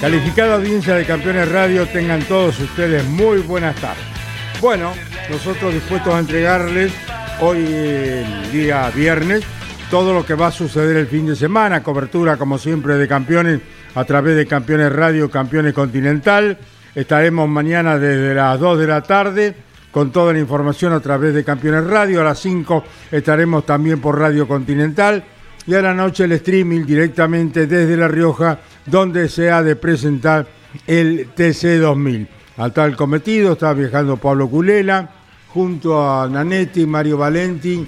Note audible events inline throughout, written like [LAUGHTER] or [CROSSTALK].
Calificada audiencia de Campeones Radio, tengan todos ustedes muy buenas tardes. Bueno, nosotros dispuestos a entregarles hoy, el día viernes, todo lo que va a suceder el fin de semana, cobertura como siempre de campeones a través de Campeones Radio, Campeones Continental. Estaremos mañana desde las 2 de la tarde con toda la información a través de Campeones Radio. A las 5 estaremos también por Radio Continental y a la noche el streaming directamente desde La Rioja, donde se ha de presentar el TC2000. Al tal cometido está viajando Pablo Culela, junto a Nanetti, Mario Valenti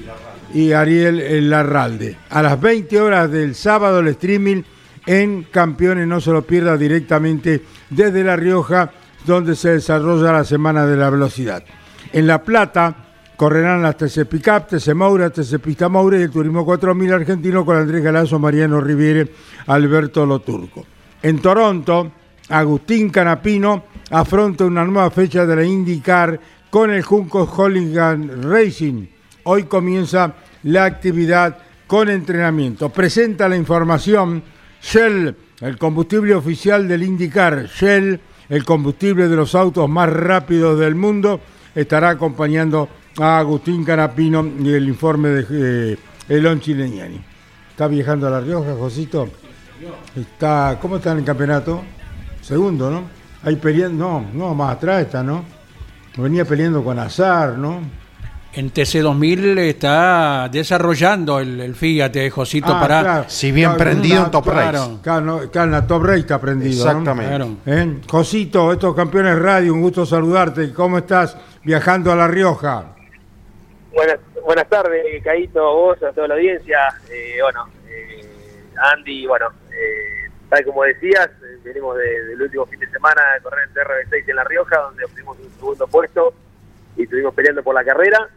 y Ariel Larralde. A las 20 horas del sábado el streaming en Campeones, no se lo pierda directamente desde La Rioja, donde se desarrolla la Semana de la Velocidad. En La Plata, Correrán las TC Pickup, TC Moura, TC Pista Moura y el Turismo 4000 argentino con Andrés Galazo, Mariano Riviere, Alberto Loturco. En Toronto, Agustín Canapino afronta una nueva fecha de la IndyCar con el Junco Holligan Racing. Hoy comienza la actividad con entrenamiento. Presenta la información Shell, el combustible oficial del IndyCar. Shell, el combustible de los autos más rápidos del mundo, estará acompañando a Agustín Canapino y el informe de eh, Elon Chileñani. ¿Está viajando a La Rioja, Josito? Está, ¿Cómo está en el campeonato? Segundo, ¿no? Ahí peleando, no, no, más atrás está, ¿no? Venía peleando con Azar, ¿no? En TC2000 está desarrollando el, el Fiat, eh, Josito, Ah, para... claro. Si bien prendido en Top claro. Race. Claro, no, claro, en la Top Race está prendido. ¿no? Exactamente. Claro. ¿Eh? Josito, estos campeones radio, un gusto saludarte. ¿Cómo estás viajando a La Rioja? Buenas, buenas tardes, Caíto, vos, a toda la audiencia. Eh, bueno, eh, Andy, bueno, eh, tal como decías, eh, venimos de- del último fin de semana de correr en TRB6 en La Rioja, donde obtuvimos un segundo puesto y estuvimos peleando por la carrera.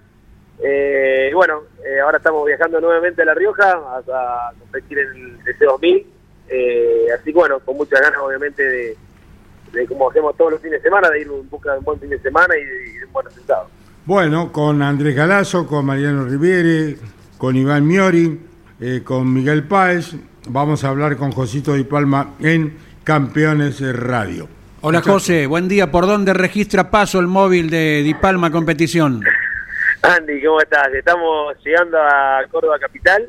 Eh, y bueno, eh, ahora estamos viajando nuevamente a La Rioja a, competir en el TC2000. Eh, así que bueno, con muchas ganas obviamente de, de como hacemos todos los fines de semana, de ir en busca de un buen fin de semana y y de un buen resultado. Bueno, con Andrés Galazo, con Mariano Riviere, con Iván Miori, eh, con Miguel Páez. Vamos a hablar con Josito Di Palma en Campeones Radio. Hola José, buen día. ¿Por dónde registra paso el móvil de Di Palma Competición? Andy, ¿cómo estás? Estamos llegando a Córdoba Capital.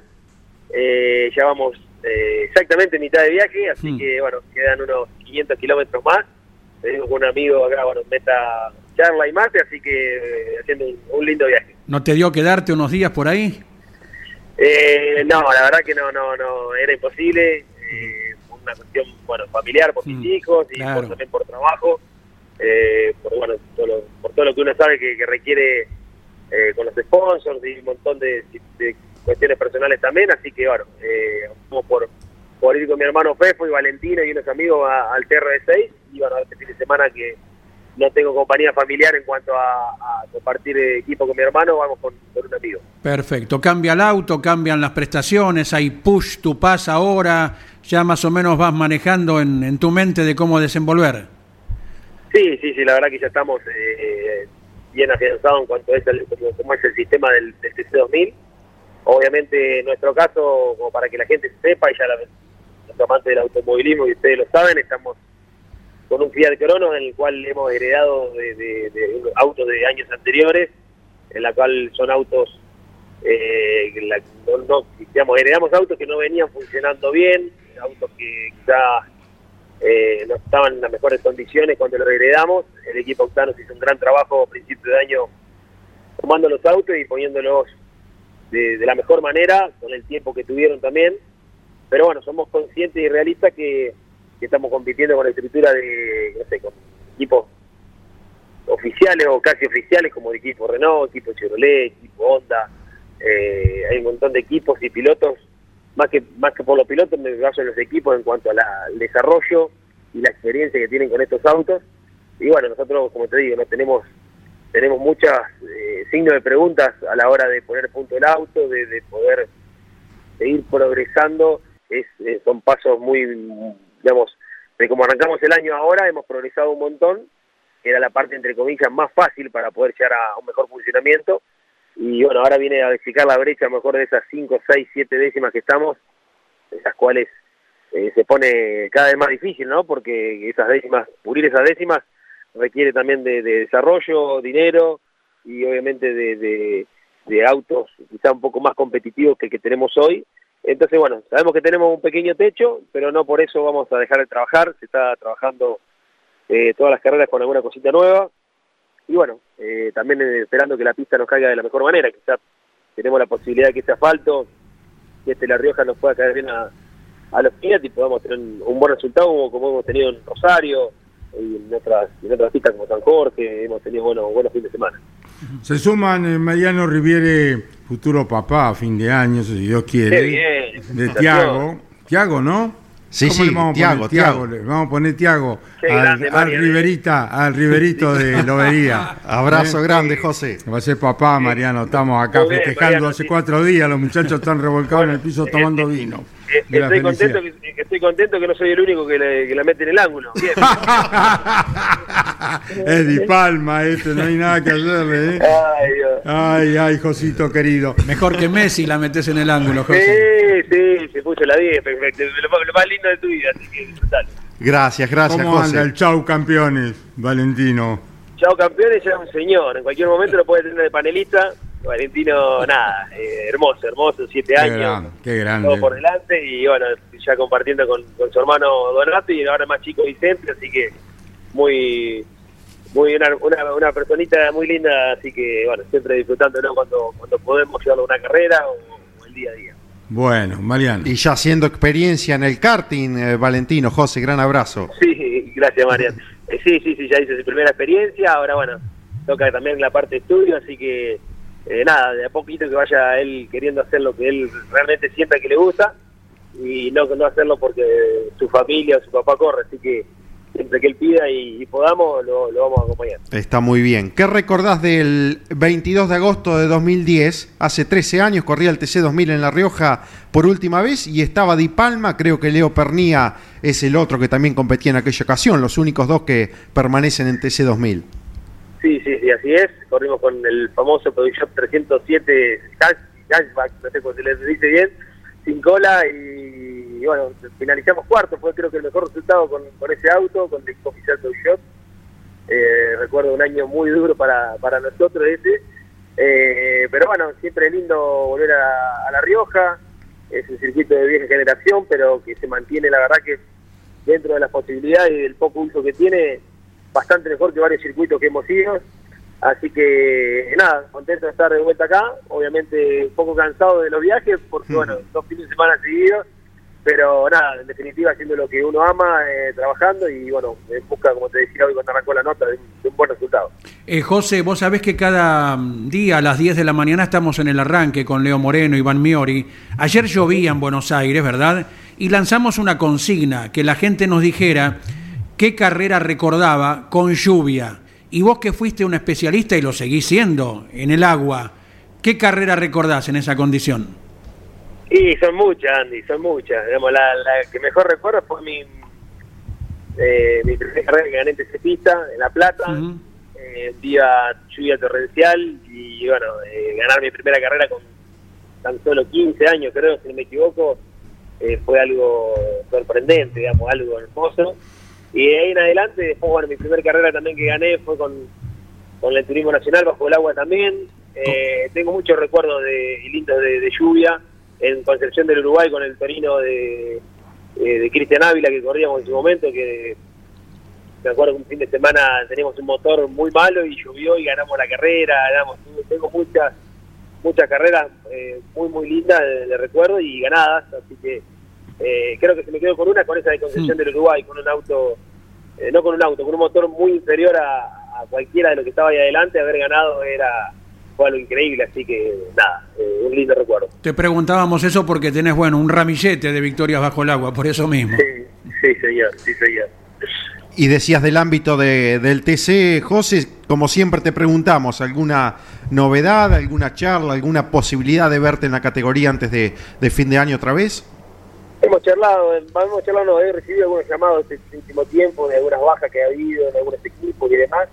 Eh, ya vamos eh, exactamente mitad de viaje, así Hmm. que bueno, quedan unos 500 kilómetros más. Con un amigo acá, bueno, meta charla y mate, así que eh, haciendo un, lindo viaje. ¿No te dio quedarte unos días por ahí? Eh, no, la verdad que no, no, no, era imposible. eh, una cuestión, bueno, familiar por mis Mm, hijos y claro. por- también por trabajo. eh, por, bueno, todo lo, por todo lo que uno sabe que, que requiere eh, con los sponsors y un montón de, de cuestiones personales también. Así que, bueno, eh, optamos por, por ir con mi hermano Fefo y Valentino y unos amigos a- al TR6. Y bueno, este fin de semana que no tengo compañía familiar en cuanto a, a compartir equipo con mi hermano, vamos con, con un amigo. Perfecto. Cambia el auto, cambian las prestaciones, hay push to pass ahora, ya más o menos vas manejando en, en tu mente de cómo desenvolver. Sí, sí, sí, la verdad que ya estamos eh, bien afianzados en cuanto a como, como es el sistema del, del TC2000. Obviamente, en nuestro caso, como para que la gente sepa, y ya la, los amantes del automovilismo y ustedes lo saben, estamos con un Fiat Cronos en el cual hemos heredado de, autos de años anteriores, en la cual son autos, eh, no, heredamos autos que no venían funcionando bien, autos que quizá eh, no estaban en las mejores condiciones cuando los heredamos. El equipo Octanos hizo un gran trabajo a principio de año tomando los autos y poniéndolos de, la mejor manera, con el tiempo que tuvieron también. Pero bueno, somos conscientes y realistas que, estamos compitiendo con la estructura de, no sé, con equipos oficiales o casi oficiales como el equipo Renault, equipo Chevrolet, equipo Honda. Eh, hay un montón de equipos y pilotos, más que más que por los pilotos, me baso en los equipos en cuanto al desarrollo y la experiencia que tienen con estos autos. Y bueno, nosotros, como te digo, no tenemos tenemos muchos eh, signos de preguntas a la hora de poner punto el auto, de, poder seguir progresando. Es, eh, son pasos muy, digamos, de como arrancamos el año ahora, hemos progresado un montón. Era la parte, entre comillas, más fácil para poder llegar a un mejor funcionamiento. Y bueno, ahora viene a verificar la brecha, mejor de esas 5, 6, 7 décimas que estamos, esas cuales eh, se pone cada vez más difícil, ¿no? Porque esas décimas, pulir esas décimas, requiere también de, desarrollo, dinero y obviamente de, autos quizá un poco más competitivos que el que tenemos hoy. Entonces, bueno, sabemos que tenemos un pequeño techo, pero no por eso vamos a dejar de trabajar. Se está trabajando eh, todas las carreras con alguna cosita nueva. Y bueno, eh, también esperando que la pista nos caiga de la mejor manera. Quizá tenemos la posibilidad de que ese asfalto, que este La Rioja nos pueda caer bien a, los Fiat y podamos tener un buen resultado como hemos tenido en Rosario, y en otras, en otras pistas como San Jorge, hemos tenido buenos, buenos fines de semana. Se suman eh, Mariano Riviere, futuro papá a fin de año, si Dios quiere, bien, de Tiago. Tiago, ¿no? Sí, sí, vamos Tiago, a Tiago. vamos a poner Tiago al, Riverita, al Riverito de [LAUGHS] Lobería. Abrazo ¿Eh? grande, José. Va a ser papá, Mariano. Estamos acá festejando hace cuatro días. Los muchachos están revolcados en el piso tomando vino. Estoy contento, que, estoy contento que no soy el único que, la mete en el ángulo. Bien. [LAUGHS] es Di Palma este, no hay nada que hacerle. ¿eh? [LAUGHS] Ay, ay, ay, Josito querido. Mejor que Messi la metes en el ángulo, José. Sí, sí, se puso la 10, perfecto. Lo, más lindo de tu vida, así que disfrutar. Gracias, gracias, ¿Cómo anda el chau campeones, Valentino? Chau campeones ya es un señor. En cualquier momento lo puede tener de panelista Valentino, nada, eh, hermoso, hermoso, siete años. qué grande. Todo por delante y bueno, ya compartiendo con, su hermano Donato y ahora más chico Vicente, así que muy muy una, una, personita muy linda, así que bueno, siempre disfrutando cuando, cuando podemos llevarlo a una carrera o, el día a día. Bueno, Mariano. Y ya haciendo experiencia en el karting, eh, Valentino, José, gran abrazo. Sí, gracias Mariano. Eh, sí, sí, sí, ya hice su primera experiencia, ahora bueno, toca también la parte de estudio, así que eh, nada, de a poquito que vaya él queriendo hacer lo que él realmente sienta que le gusta y no, no hacerlo porque su familia o su papá corre, así que siempre que él pida y, podamos lo, vamos a acompañar. Está muy bien. ¿Qué recordás del 22 de agosto de 2010? Hace 13 años corría el TC2000 en La Rioja por última vez y estaba Di Palma, creo que Leo Pernía es el otro que también competía en aquella ocasión, los únicos dos que permanecen en TC2000. Sí, sí, sí, así es. Corrimos con el famoso Shop 307 Cashback, no sé cómo se les dice bien, sin cola y, bueno, finalizamos cuarto. Fue creo que el mejor resultado con, con ese auto, con el oficial Shop. Eh, recuerdo un año muy duro para, para nosotros ese. Eh, pero bueno, siempre lindo volver a, a, La Rioja. Es un circuito de vieja generación, pero que se mantiene, la verdad que dentro de las posibilidades y del poco uso que tiene, bastante mejor que varios circuitos que hemos ido. Así que nada, contento de estar de vuelta acá. Obviamente un poco cansado de los viajes, porque bueno, dos fines de semana seguidos. Pero nada, en definitiva haciendo lo que uno ama, eh, trabajando y bueno, en busca, como te decía hoy cuando arrancó la nota, de, un buen resultado. Eh, José, vos sabés que cada día a las 10 de la mañana estamos en el arranque con Leo Moreno, Iván Miori. Ayer llovía en Buenos Aires, ¿verdad? Y lanzamos una consigna, que la gente nos dijera qué carrera recordaba con lluvia. Y vos que fuiste un especialista y lo seguís siendo en el agua, ¿qué carrera recordás en esa condición? Y son muchas, Andy, son muchas. Digamos, la, que mejor recuerdo fue mi, eh, mi primera carrera que gané en pista en La Plata, eh, día lluvia torrencial y bueno, eh, ganar mi primera carrera con tan solo 15 años, creo, si no me equivoco, fue algo sorprendente, digamos, algo hermoso Y de ahí en adelante, después, bueno, mi primera carrera también que gané fue con, con el Turismo Nacional, bajo el agua también. Eh, tengo muchos recuerdos de, lindos de, de, lluvia. En Concepción del Uruguay con el Torino de, de Cristian Ávila que corríamos en su momento, que me acuerdo que un fin de semana teníamos un motor muy malo y llovió y ganamos la carrera, ganamos, tengo muchas muchas carreras eh, muy muy lindas de, recuerdo y ganadas, así que eh, creo que se me quedó con una, con esa de Concepción del Uruguay, con un auto, eh, no con un auto, con un motor muy inferior a, a, cualquiera de lo que estaba ahí adelante, haber ganado era fue algo increíble, así que nada, un lindo recuerdo. Te preguntábamos eso porque tenés, bueno, un ramillete de victorias bajo el agua, por eso mismo. Sí, sí señor, sí señor. Y decías del ámbito de, del TC, José, como siempre te preguntamos, ¿alguna novedad, alguna charla, alguna posibilidad de verte en la categoría antes de, de fin de año otra vez? Hemos charlado, hemos charlado, he recibido algunos llamados este último tiempo de algunas bajas que ha habido en algunos equipos y demás,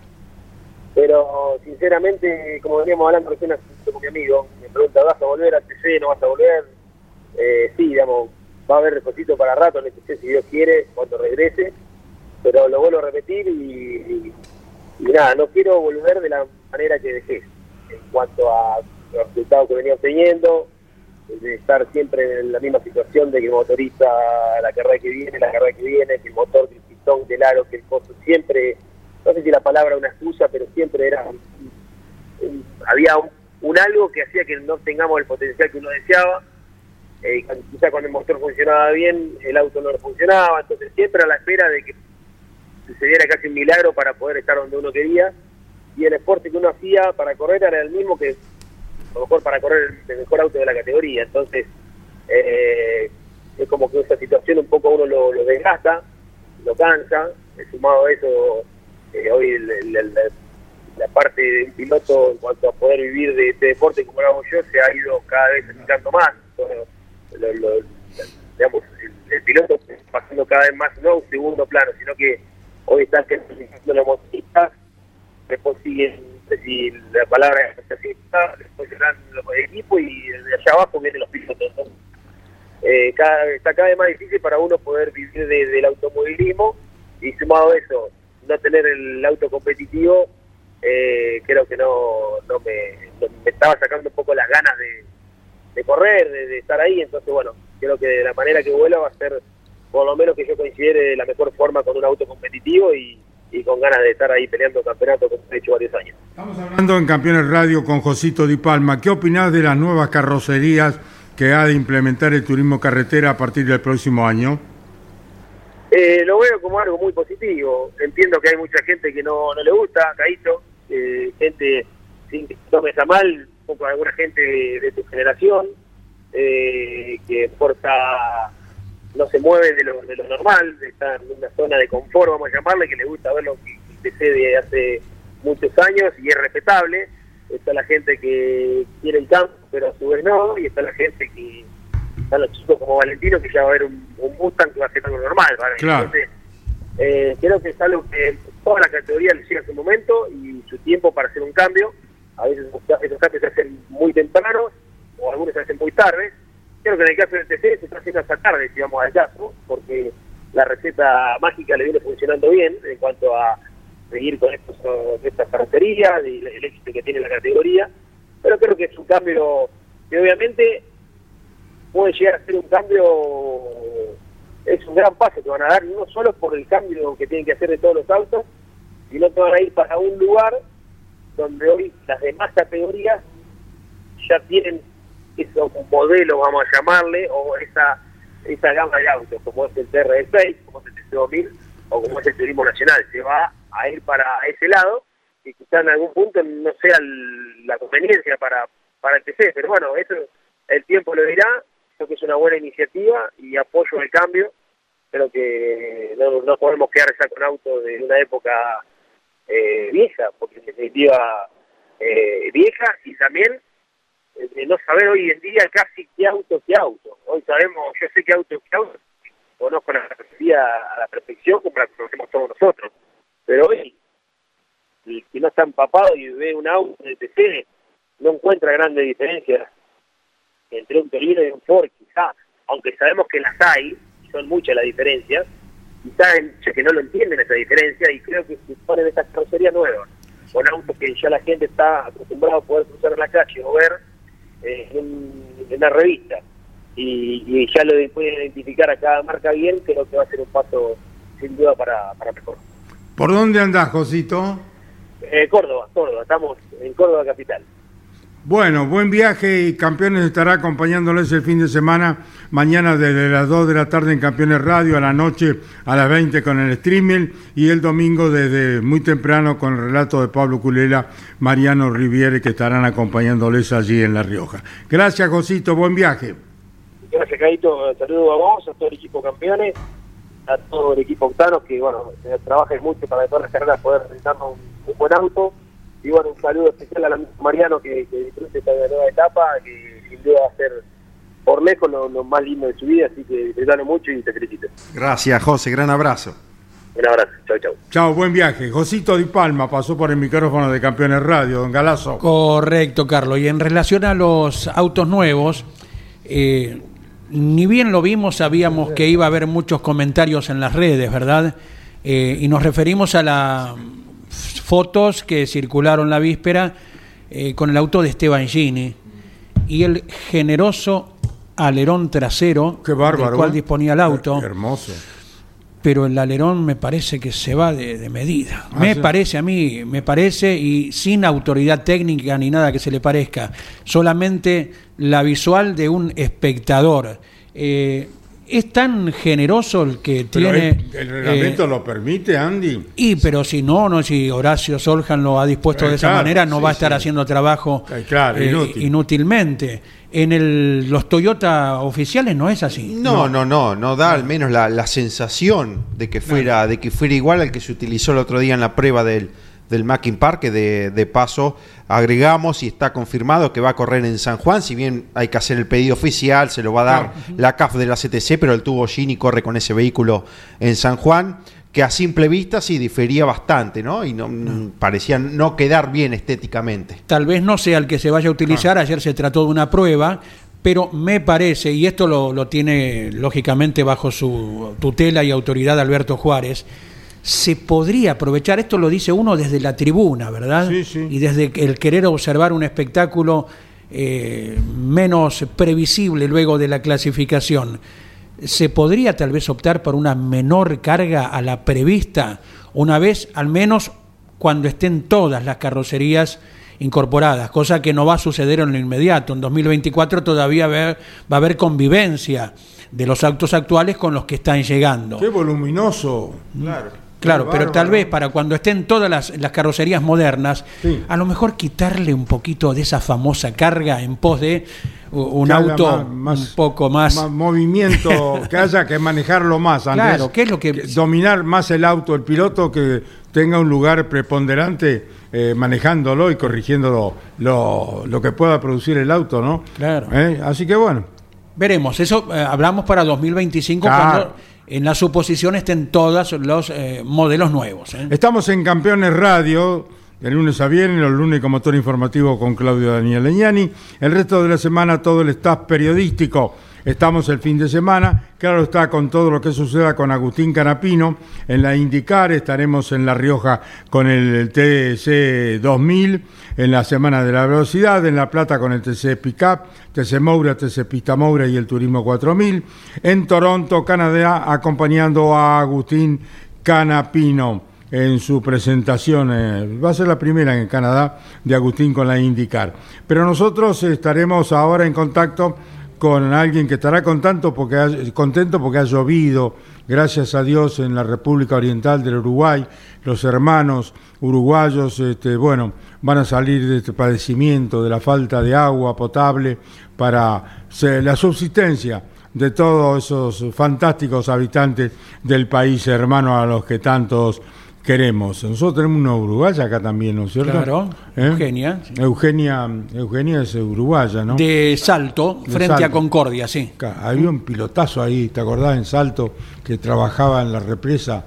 pero sinceramente, como veníamos hablando recién con mi amigo, me pregunta, ¿vas a volver al TC, no vas a volver? Eh, sí, digamos, va a haber reposito para rato en el TC si Dios quiere, cuando regrese. Pero lo vuelvo a repetir y, nada, no quiero volver de la manera que dejé en cuanto a los resultados que venía obteniendo, de estar siempre en la misma situación de que el motorista la carrera que viene, la carrera que viene, que el motor, que el pistón, que el aro, que el costo, siempre, no sé si la palabra una excusa, pero siempre era, había un, algo que hacía que no tengamos el potencial que uno deseaba, eh, quizá cuando el motor funcionaba bien, el auto no funcionaba, entonces siempre a la espera de que sucediera casi un milagro para poder estar donde uno quería. Y el esfuerzo que uno hacía para correr era el mismo que, lo mejor, para correr el mejor auto de la categoría. Entonces, eh, es como que esa situación un poco uno lo, desgasta, lo cansa. Sumado a eso, eh, hoy la parte de un piloto en cuanto a poder vivir de este deporte como lo hago yo se ha ido cada vez acercando más. digamos, el, piloto pasando cada vez más no un segundo plano, sino que hoy están los motoristas, después siguen, si la palabra es después serán los equipos y de allá abajo vienen los pilotos. Eh, cada, está cada vez más difícil para uno poder vivir del automovilismo y sumado a eso, no tener el auto competitivo, eh, creo que no, no, me, me estaba sacando un poco las ganas de, de correr, de, de, estar ahí, entonces bueno, creo que de la manera que vuela va a ser por lo menos que yo considere de la mejor forma con un auto competitivo y, con ganas de estar ahí peleando campeonato como he hecho varios años. Estamos hablando en Campeones Radio con Josito Di Palma. ¿Qué opinás de las nuevas carrocerías que ha de implementar el turismo carretera a partir del próximo año? Eh, lo veo como algo muy positivo. Entiendo que hay mucha gente que no, no le gusta, Caíto, eh, gente, sin que tomes a mal, un poco alguna gente de, tu generación, eh, que porta no se mueve de lo, de lo normal, está en una zona de confort, vamos a llamarle, que le gusta ver lo que sucede hace muchos años y es respetable. Está la gente que quiere el campo, pero a su vez no, y está la gente que, están los chicos como Valentino, que ya va a haber un, un Mustang que va a ser algo normal. Entonces, eh, creo que es algo que toda la categoría le llega su momento y su tiempo para hacer un cambio. A veces esos cambios se hacen muy tempranos o algunos se hacen muy tarde Creo que en el caso del TC se está haciendo hasta tarde, si vamos al caso, porque la receta mágica le viene funcionando bien en cuanto a seguir con estos, estas características y el éxito que tiene la categoría, pero creo que es un cambio que obviamente puede llegar a ser un cambio, es un gran paso que van a dar, no solo por el cambio que tienen que hacer de todos los autos, sino que van a ir para un lugar donde hoy las demás categorías ya tienen eso un modelo, vamos a llamarle, o esa esa gama de autos, como es el TR6, como es el TC2000 o como es el Turismo Nacional. Se va a ir para ese lado y quizá en algún punto no sea la conveniencia para, para el TC, pero bueno, eso el tiempo lo dirá, creo que es una buena iniciativa y apoyo el cambio, pero que no, no podemos quedar ya con autos de una época eh, vieja, porque en definitiva eh, vieja y también de no saber hoy en día casi qué auto qué auto. Hoy sabemos, yo sé qué auto qué auto, conozco la tecnología a la perfección como la conocemos todos nosotros. Pero hoy, el que no está empapado y ve un auto de TC, no encuentra grandes diferencias entre un Torino y un Ford, quizá, aunque sabemos que las hay, son muchas las diferencias, quizás que no lo entienden esa diferencia y creo que se ponen estas carrocerías nuevas con autos que ya la gente está acostumbrada a poder cruzar la calle o ver eh, en, la revista y, ya lo pueden identificar a cada marca bien, creo que va a ser un paso sin duda para, para mejor. ¿Por dónde andás, Josito? Eh, Córdoba, Córdoba, estamos en Córdoba Capital. Bueno, buen viaje y Campeones estará acompañándoles el fin de semana, mañana desde las 2 de la tarde en Campeones Radio, a la noche a las 20 con el streaming y el domingo desde muy temprano con el relato de Pablo Culela, Mariano Riviere que estarán acompañándoles allí en La Rioja. Gracias, Josito, buen viaje. Gracias, Caito. Saludos a vos, a todo el equipo Campeones, a todo el equipo Octano que, bueno, trabaja mucho para todas las carreras poder realizarnos un buen auto y bueno, un saludo especial a Mariano que, que disfrute esta nueva etapa, que sin duda va a ser por lejos lo, más lindo de su vida, así que disfrutalo mucho y te felicito. Gracias, José, gran abrazo. Un abrazo, chao, chao. Chao, buen viaje. Josito Di Palma pasó por el micrófono de Campeones Radio, don Galazo. Correcto, Carlos. Y en relación a los autos nuevos, eh, ni bien lo vimos, sabíamos que iba a haber muchos comentarios en las redes, ¿verdad? Eh, y nos referimos a la fotos que circularon la víspera eh, con el auto de Esteban Gini y el generoso alerón trasero Qué bárbaro, del cual ¿eh? disponía el auto. hermoso. Pero el alerón me parece que se va de, medida. Ah, me parece a mí, me parece, y sin autoridad técnica ni nada que se le parezca, solamente la visual de un espectador. Eh, es tan generoso el que tiene. El, reglamento eh, lo permite, Andy. Y, pero si no, no si Horacio Soljan lo ha dispuesto de esa manera, no va a estar haciendo trabajo eh, inútilmente. En el, los Toyota oficiales no es así. No, no, no, no, da al menos la, sensación de que fuera, de que fuera igual al que se utilizó el otro día en la prueba del, del Mackin Park, que de, paso agregamos y está confirmado que va a correr en San Juan, si bien hay que hacer el pedido oficial, se lo va a dar la CAF de la CTC, pero el tubo Gini corre con ese vehículo en San Juan, que a simple vista sí difería bastante, ¿no? Y no, parecía no quedar bien estéticamente. Tal vez no sea el que se vaya a utilizar, ayer se trató de una prueba, pero me parece, y esto lo, lo tiene lógicamente bajo su tutela y autoridad Alberto Juárez, se podría aprovechar, esto lo dice uno desde la tribuna, ¿verdad? Sí, sí. Y desde el querer observar un espectáculo eh, menos previsible luego de la clasificación. ¿Se podría tal vez optar por una menor carga a la prevista una vez, al menos cuando estén todas las carrocerías incorporadas, cosa que no va a suceder en lo inmediato. En 2024 todavía va a haber convivencia de los autos actuales con los que están llegando. Qué voluminoso. Claro. Claro, pero tal vez para cuando estén todas las, carrocerías modernas, a lo mejor quitarle un poquito de esa famosa carga en pos de un auto un poco más... más movimiento, [LAUGHS] que haya que manejarlo más. Antes, claro, ¿qué es lo que... Dominar más el auto, el piloto que tenga un lugar preponderante eh, manejándolo y corrigiendo lo, lo, que pueda producir el auto, ¿no? Claro. ¿Eh? Así que bueno. Veremos, eso eh, hablamos para 2025 cuando en la suposición estén todos los eh, modelos nuevos. ¿eh? Estamos en Campeones Radio, de lunes a viernes, los lunes con motor informativo con Claudio Daniel Leñani. El resto de la semana todo el staff periodístico. Estamos el fin de semana, claro está con todo lo que suceda con Agustín Canapino en la Indicar, estaremos en La Rioja con el TC 2000, en la Semana de la Velocidad, en La Plata con el TC Pickup, TC Moura, TC Pista Moura y el Turismo 4000, en Toronto, Canadá, acompañando a Agustín Canapino en su presentación. Eh, va a ser la primera en Canadá de Agustín con la IndyCar. Pero nosotros estaremos ahora en contacto con alguien que estará contento porque contento porque ha llovido, gracias a Dios, en la República Oriental del Uruguay. Los hermanos uruguayos, este, bueno, van a salir de este padecimiento, de la falta de agua potable para la subsistencia de todos esos fantásticos habitantes del país hermano a los que tantos queremos. Nosotros tenemos una uruguaya acá también, ¿no es cierto? Claro, ¿Eh? Eugenia. Eugenia. Eugenia es uruguaya, ¿no? De Salto, frente a Concordia, sí. había un pilotazo ahí, ¿te acordás? En Salto, que trabajaba en la represa.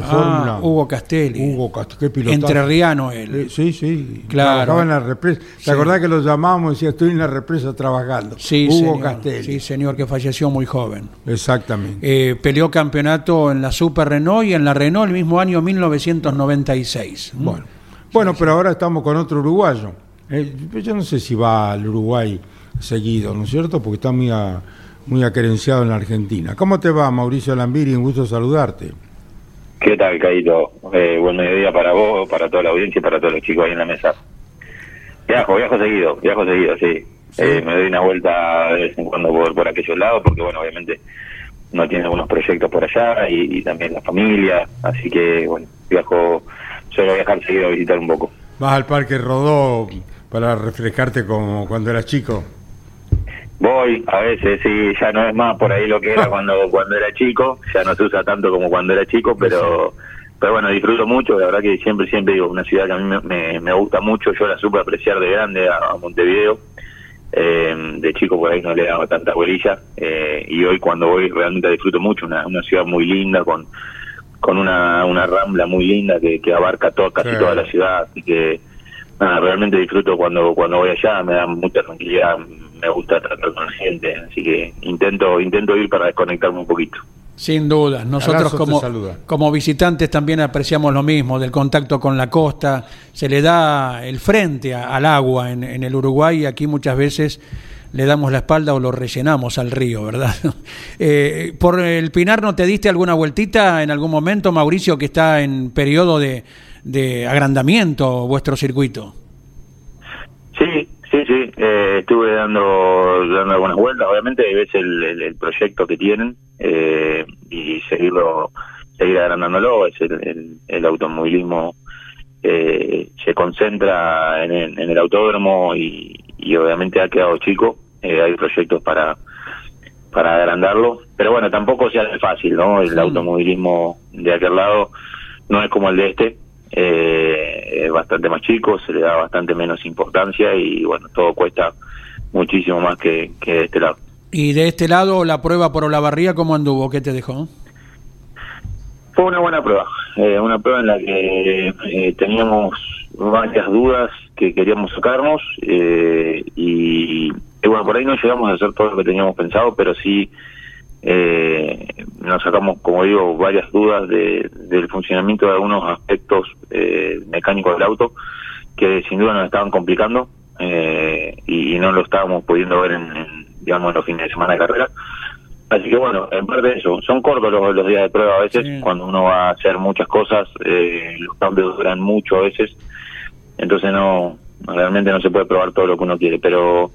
De Ah, Fórmula. Hugo Castelli. Hugo Castelli, qué pilotazo. Entrerriano él. Eh, Sí, sí. Claro. Trabajaba en la represa. ¿Te Sí. acordás que lo llamábamos y decía, estoy en la represa trabajando? Sí, Hugo señor. Castelli. Sí, señor, que falleció muy joven. Exactamente. Eh, peleó campeonato en la Super Renault y en la Renault el mismo año 1996. ¿Mm? Bueno, bueno pero ahora estamos con otro uruguayo. Eh, yo no sé si va al Uruguay seguido, ¿no es cierto? Porque está muy, a- muy acerenciado en la Argentina. ¿Cómo te va, Mauricio Lambiri? Un gusto saludarte. ¿Qué tal, Caíto? Eh, buen mediodía para vos, para toda la audiencia y para todos los chicos ahí en la mesa. Viajo, viajo seguido, viajo seguido, sí. Sí. Eh, me doy una vuelta de vez en cuando por, por aquellos lados, porque, bueno, obviamente no tiene algunos proyectos por allá y, y también la familia, así que, bueno, viajo, suelo viajar seguido a visitar un poco. ¿Vas al Parque Rodó para refrescarte como cuando eras chico? Voy, a veces, sí, ya no es más por ahí lo que era [LAUGHS] cuando cuando era chico, ya no se usa tanto como cuando era chico, pero pero bueno, disfruto mucho, la verdad que siempre, siempre digo, una ciudad que a mí me, me, me gusta mucho, yo la supe apreciar de grande a, a Montevideo, eh, de chico por ahí no le daba tanta bolilla, eh, y hoy cuando voy realmente disfruto mucho, una, una ciudad muy linda, con con una, una rambla muy linda que, que abarca todo, casi toda la ciudad, así que nada, realmente disfruto cuando cuando voy allá, me da mucha tranquilidad, me gusta tratar con la gente, así que intento intento ir para desconectarme un poquito. Sin duda. Nosotros como, como visitantes también apreciamos lo mismo, del contacto con la costa. Se le da el frente a- al agua en, en el Uruguay y aquí muchas veces le damos la espalda o lo rellenamos al río, ¿verdad? [LAUGHS] Eh, ¿Por el Pinar no te diste alguna vueltita en algún momento, Mauricio, que está en periodo de, de agrandamiento vuestro circuito? Sí, eh, estuve dando, dando algunas vueltas, obviamente ves el, el, el proyecto que tienen eh, y seguirlo, seguir agrandándolo, es el, el, el automovilismo eh, se concentra en el, en el autódromo y, y obviamente ha quedado chico, eh, hay proyectos para para agrandarlo, pero bueno, tampoco se hace fácil, ¿no? El Sí. automovilismo de aquel lado no es como el de este, eh, es bastante más chico, se le da bastante menos importancia y bueno, todo cuesta muchísimo más que, que de este lado. Y de este lado, la prueba por Olavarría, ¿cómo anduvo? ¿Qué te dejó? Fue una buena prueba, eh, una prueba en la que eh, teníamos varias dudas que queríamos sacarnos eh, y, y bueno, por ahí no llegamos a hacer todo lo que teníamos pensado, pero sí eh, nos sacamos, como digo, varias dudas de, del funcionamiento de algunos aspectos eh, mecánicos del auto que sin duda nos estaban complicando eh, y, y no lo estábamos pudiendo ver en, en, digamos, en los fines de semana de carrera. Así que bueno, en parte de eso, son cortos los, los días de prueba a veces, Sí. cuando uno va a hacer muchas cosas, eh, los cambios duran mucho a veces, entonces no, realmente no se puede probar todo lo que uno quiere, pero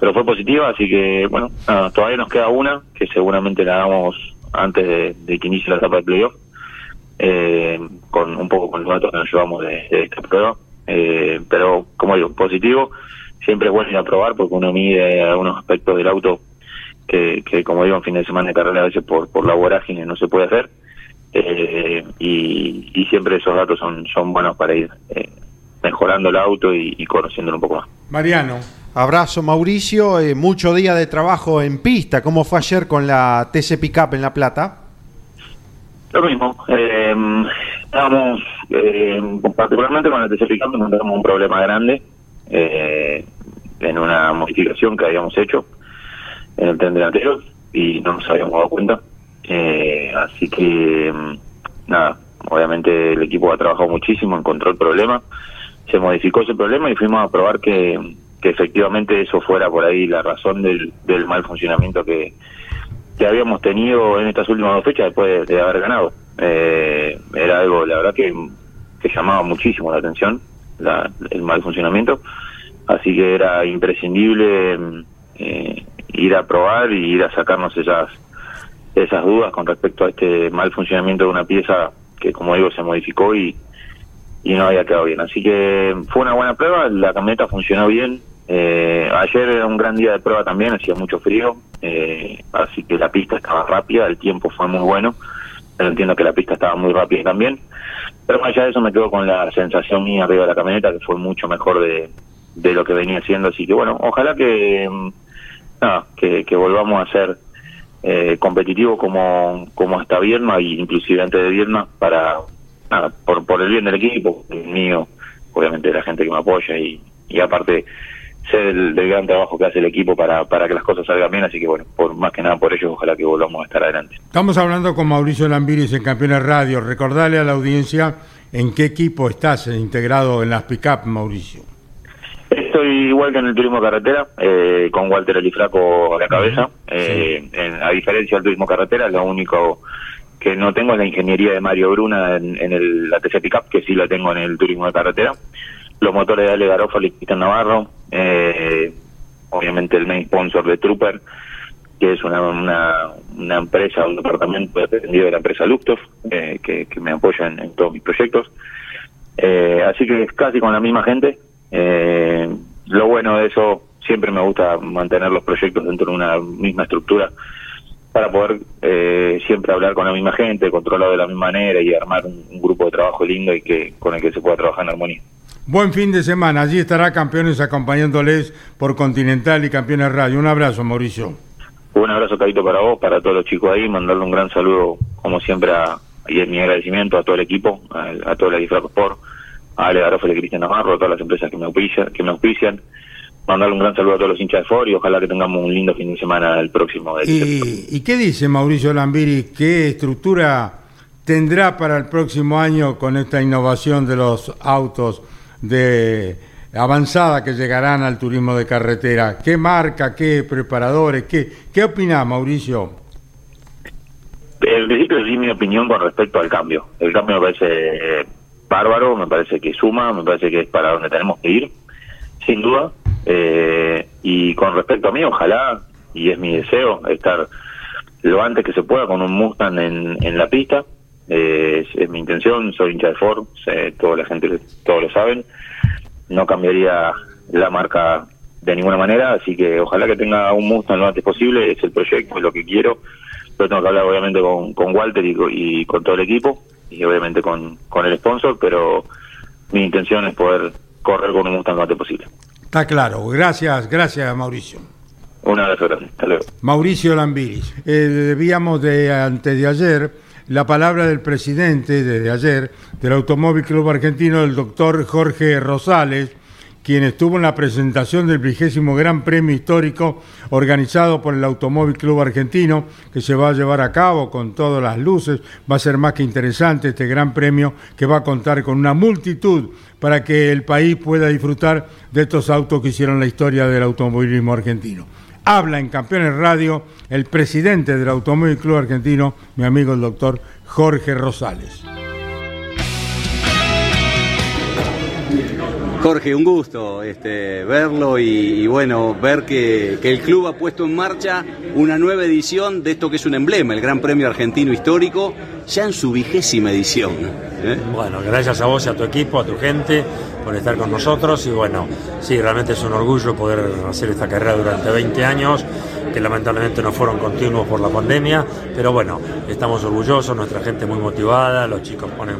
pero fue positiva, así que bueno, todavía nos queda una, que seguramente la hagamos antes de, que inicie la etapa de playoff, eh, con un poco con los datos que nos llevamos de, de esta prueba, eh, pero como digo, positivo, siempre es bueno ir a probar porque uno mide algunos aspectos del auto que, que como digo, en fin de semana de carrera a veces por, por la vorágine no se puede hacer. Eh, y, y siempre esos datos son, son buenos para ir eh, mejorando el auto y conociéndolo un poco más. Mariano, Abrazo Mauricio, eh, mucho día de trabajo en pista. ¿Cómo fue ayer con la TC Pickup en La Plata? Lo mismo, eh, estábamos, eh, particularmente con el TC Pickup encontramos un problema grande eh, en una modificación que habíamos hecho en el tren delantero y no nos habíamos dado cuenta. Eh, así que, mm, nada, obviamente el equipo ha trabajado muchísimo, encontró el problema, se modificó ese problema y fuimos a probar que, que efectivamente eso fuera por ahí la razón del, del mal funcionamiento que, que habíamos tenido en estas últimas dos fechas después de, haber ganado. Eh, era algo, la verdad, que, que llamaba muchísimo la atención, la- el mal funcionamiento. Así que era imprescindible eh, ir a probar y ir a sacarnos esas esas dudas con respecto a este mal funcionamiento de una pieza que, como digo, se modificó y, y no había quedado bien. Así que fue una buena prueba, la camioneta funcionó bien. Eh, ayer era un gran día de prueba también, hacía mucho frío, eh, así que la pista estaba rápida, el tiempo fue muy bueno, pero entiendo que la pista estaba muy rápida también. Pero más allá de eso me quedo con la sensación mía arriba de la camioneta, que fue mucho mejor de, lo que venía haciendo, así que bueno, ojalá que, mm, nada, que, volvamos a ser eh, competitivo como, como hasta Vierna y inclusive antes de Vierna para nada, por, por el bien del equipo, el mío, obviamente la gente que me apoya y aparte sé del, del gran trabajo que hace el equipo para, para que las cosas salgan bien, así que bueno, por más que nada por ellos, ojalá que volvamos a estar adelante. Estamos hablando con Mauricio Lambiris en Campeones Radio. Recordarle a la audiencia en qué equipo estás integrado en las pick-up, Mauricio. Estoy igual que en el turismo carretera, eh, con Walter Elifraco a la cabeza. Eh, en- a diferencia del turismo carretera, lo único que no tengo es la ingeniería de Mario Bruna en, en el, la TC Pickup, que sí la tengo en el turismo de carretera. Los motores de Ale Garófalo y Cristian Navarro. eh, obviamente el main sponsor de Trooper, que es una, una, una empresa, un departamento dependido de la empresa Lufthof, eh, que, me apoya en, todos mis proyectos. Eh, así que es casi con la misma gente. Eh, lo bueno de eso, siempre me gusta mantener los proyectos dentro de una misma estructura para poder eh, siempre hablar con la misma gente, controlado de la misma manera y armar un, un grupo de trabajo lindo y que con el que se pueda trabajar en armonía. Buen fin de semana. Allí estará Campeones acompañándoles por Continental y Campeones Radio. Un abrazo, Mauricio. Un abrazo, Carito, para vos, para todos los chicos ahí, mandarle un gran saludo, como siempre, a, y mi agradecimiento a todo el equipo, a, a toda la Disfraco Sport, a Ale Garófalo y Cristian Navarro, a todas las empresas que me auspician, que me auspician. Mandarle un gran saludo a todos los hinchas de Ford y ojalá que tengamos un lindo fin de semana el próximo. del- ¿Y, y qué dice Mauricio Lambiri? ¿Qué estructura tendrá para el próximo año con esta innovación de los autos de avanzada que llegarán al turismo de carretera? ¿Qué marca, qué preparadores? ¿Qué, qué opina Mauricio? En principio sí mi opinión con respecto al cambio. El cambio me parece eh, bárbaro, me parece que suma, me parece que es para donde tenemos que ir, sin duda. Eh, y con respecto a mí, ojalá, y es mi deseo, estar lo antes que se pueda con un Mustang en, en la pista. Eh, es, es mi intención, soy hincha de Ford, sé, toda la gente, todos lo saben. No cambiaría la marca de ninguna manera, así que ojalá que tenga un Mustang lo antes posible, es el proyecto, es lo que quiero. Yo tengo que hablar obviamente con, con Walter y, y con todo el equipo, y obviamente con, con el sponsor, pero mi intención es poder correr con un Mustang lo antes posible. Está claro. Gracias, gracias Mauricio. Un abrazo grande, hasta luego. Mauricio Lambiris. Eh, debíamos de antes de ayer la palabra del presidente desde ayer del Automóvil Club Argentino, el doctor Jorge Rosales, quien estuvo en la presentación del vigésimo Gran Premio Histórico organizado por el Automóvil Club Argentino, que se va a llevar a cabo con todas las luces. Va a ser más que interesante este Gran Premio que va a contar con una multitud para que el país pueda disfrutar de estos autos que hicieron la historia del automovilismo argentino. Habla en Campeones Radio el presidente del Automóvil Club Argentino, mi amigo el doctor Jorge Rosales. Jorge, un gusto este, verlo y, bueno, ver que, que el club ha puesto en marcha una nueva edición de esto que es un emblema, el Gran Premio Argentino Histórico, ya en su vigésima edición. ¿eh? Bueno, gracias a vos y a tu equipo, a tu gente, por estar con nosotros. Y bueno, sí, realmente es un orgullo poder hacer esta carrera durante 20 años, que lamentablemente no fueron continuos por la pandemia. Pero bueno, estamos orgullosos, nuestra gente muy motivada, los chicos ponen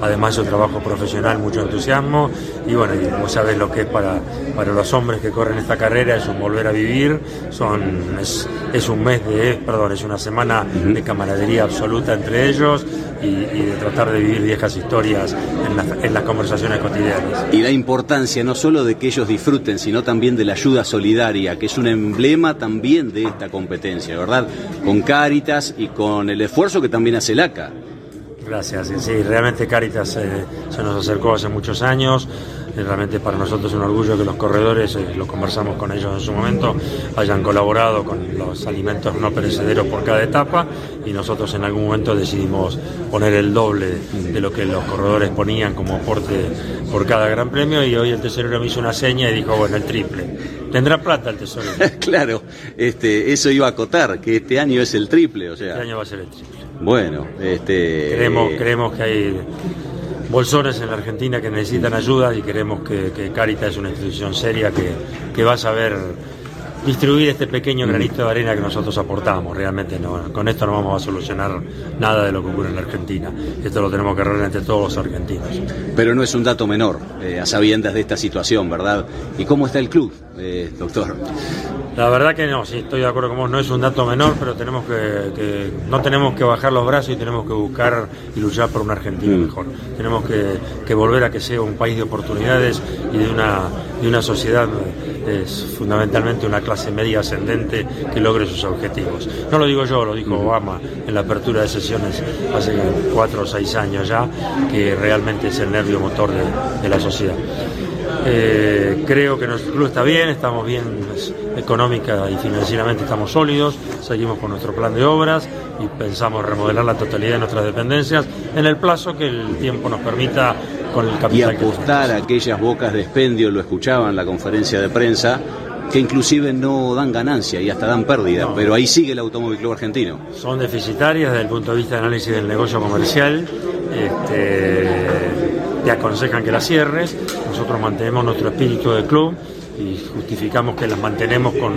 además su trabajo profesional, mucho entusiasmo. Y bueno, y vos sabés lo que es para, para los hombres que corren esta carrera, es un volver a vivir, son, es, es un mes de, perdón, es una semana de camaradería absoluta entre ellos y, y de tratar de vivir viejas historias en las, en las conversaciones cotidianas. Y la importancia no solo de que ellos disfruten, sino también de la ayuda solidaria, que es un emblema también de esta competencia, ¿verdad? Con Cáritas y con el esfuerzo que también hace el ACA. Gracias, sí, realmente Caritas eh, se nos acercó hace muchos años, eh, realmente para nosotros es un orgullo que los corredores, eh, lo conversamos con ellos en su momento, hayan colaborado con los alimentos no perecederos por cada etapa y nosotros en algún momento decidimos poner el doble de lo que los corredores ponían como aporte por cada gran premio y hoy el tesorero me hizo una seña y dijo, bueno, el triple. Tendrá plata el tesorero. [LAUGHS] claro, este, eso iba a acotar, que este año es el triple, o sea. Este año va a ser el triple. Bueno, este. Creemos, creemos que hay bolsones en la Argentina que necesitan ayuda y creemos que, Caritas es una institución seria que, que va a saber distribuir este pequeño granito de arena que nosotros aportamos. Realmente no, con esto no vamos a solucionar nada de lo que ocurre en la Argentina. Esto lo tenemos que arreglar entre todos los argentinos. Pero no es un dato menor, eh, a sabiendas de esta situación, ¿verdad? ¿Y cómo está el club, eh, doctor? La verdad que no, sí, estoy de acuerdo con vos, no es un dato menor, pero tenemos que, que- no tenemos que bajar los brazos y tenemos que buscar y luchar por una Argentina mejor. Tenemos que, que volver a que sea un país de oportunidades y de una, de una sociedad, eh, es fundamentalmente una clase media ascendente que logre sus objetivos. No lo digo yo, lo dijo Obama en la apertura de sesiones hace cuatro o seis años ya, que realmente es el nervio motor de, de la sociedad. Eh, creo que nuestro club está bien, estamos bien económica y financieramente estamos sólidos, seguimos con nuestro plan de obras y pensamos remodelar la totalidad de nuestras dependencias en el plazo que el tiempo nos permita con el Y capital que apostar a aquellas bocas de expendio, lo escuchaba en la conferencia de prensa, que inclusive no dan ganancia y hasta dan pérdida, pero ahí sigue el Automóvil Club Argentino. son deficitarias desde el punto de vista de análisis del negocio comercial. Este, te aconsejan que las cierres. Nosotros mantenemos nuestro espíritu de club y justificamos que las mantenemos con,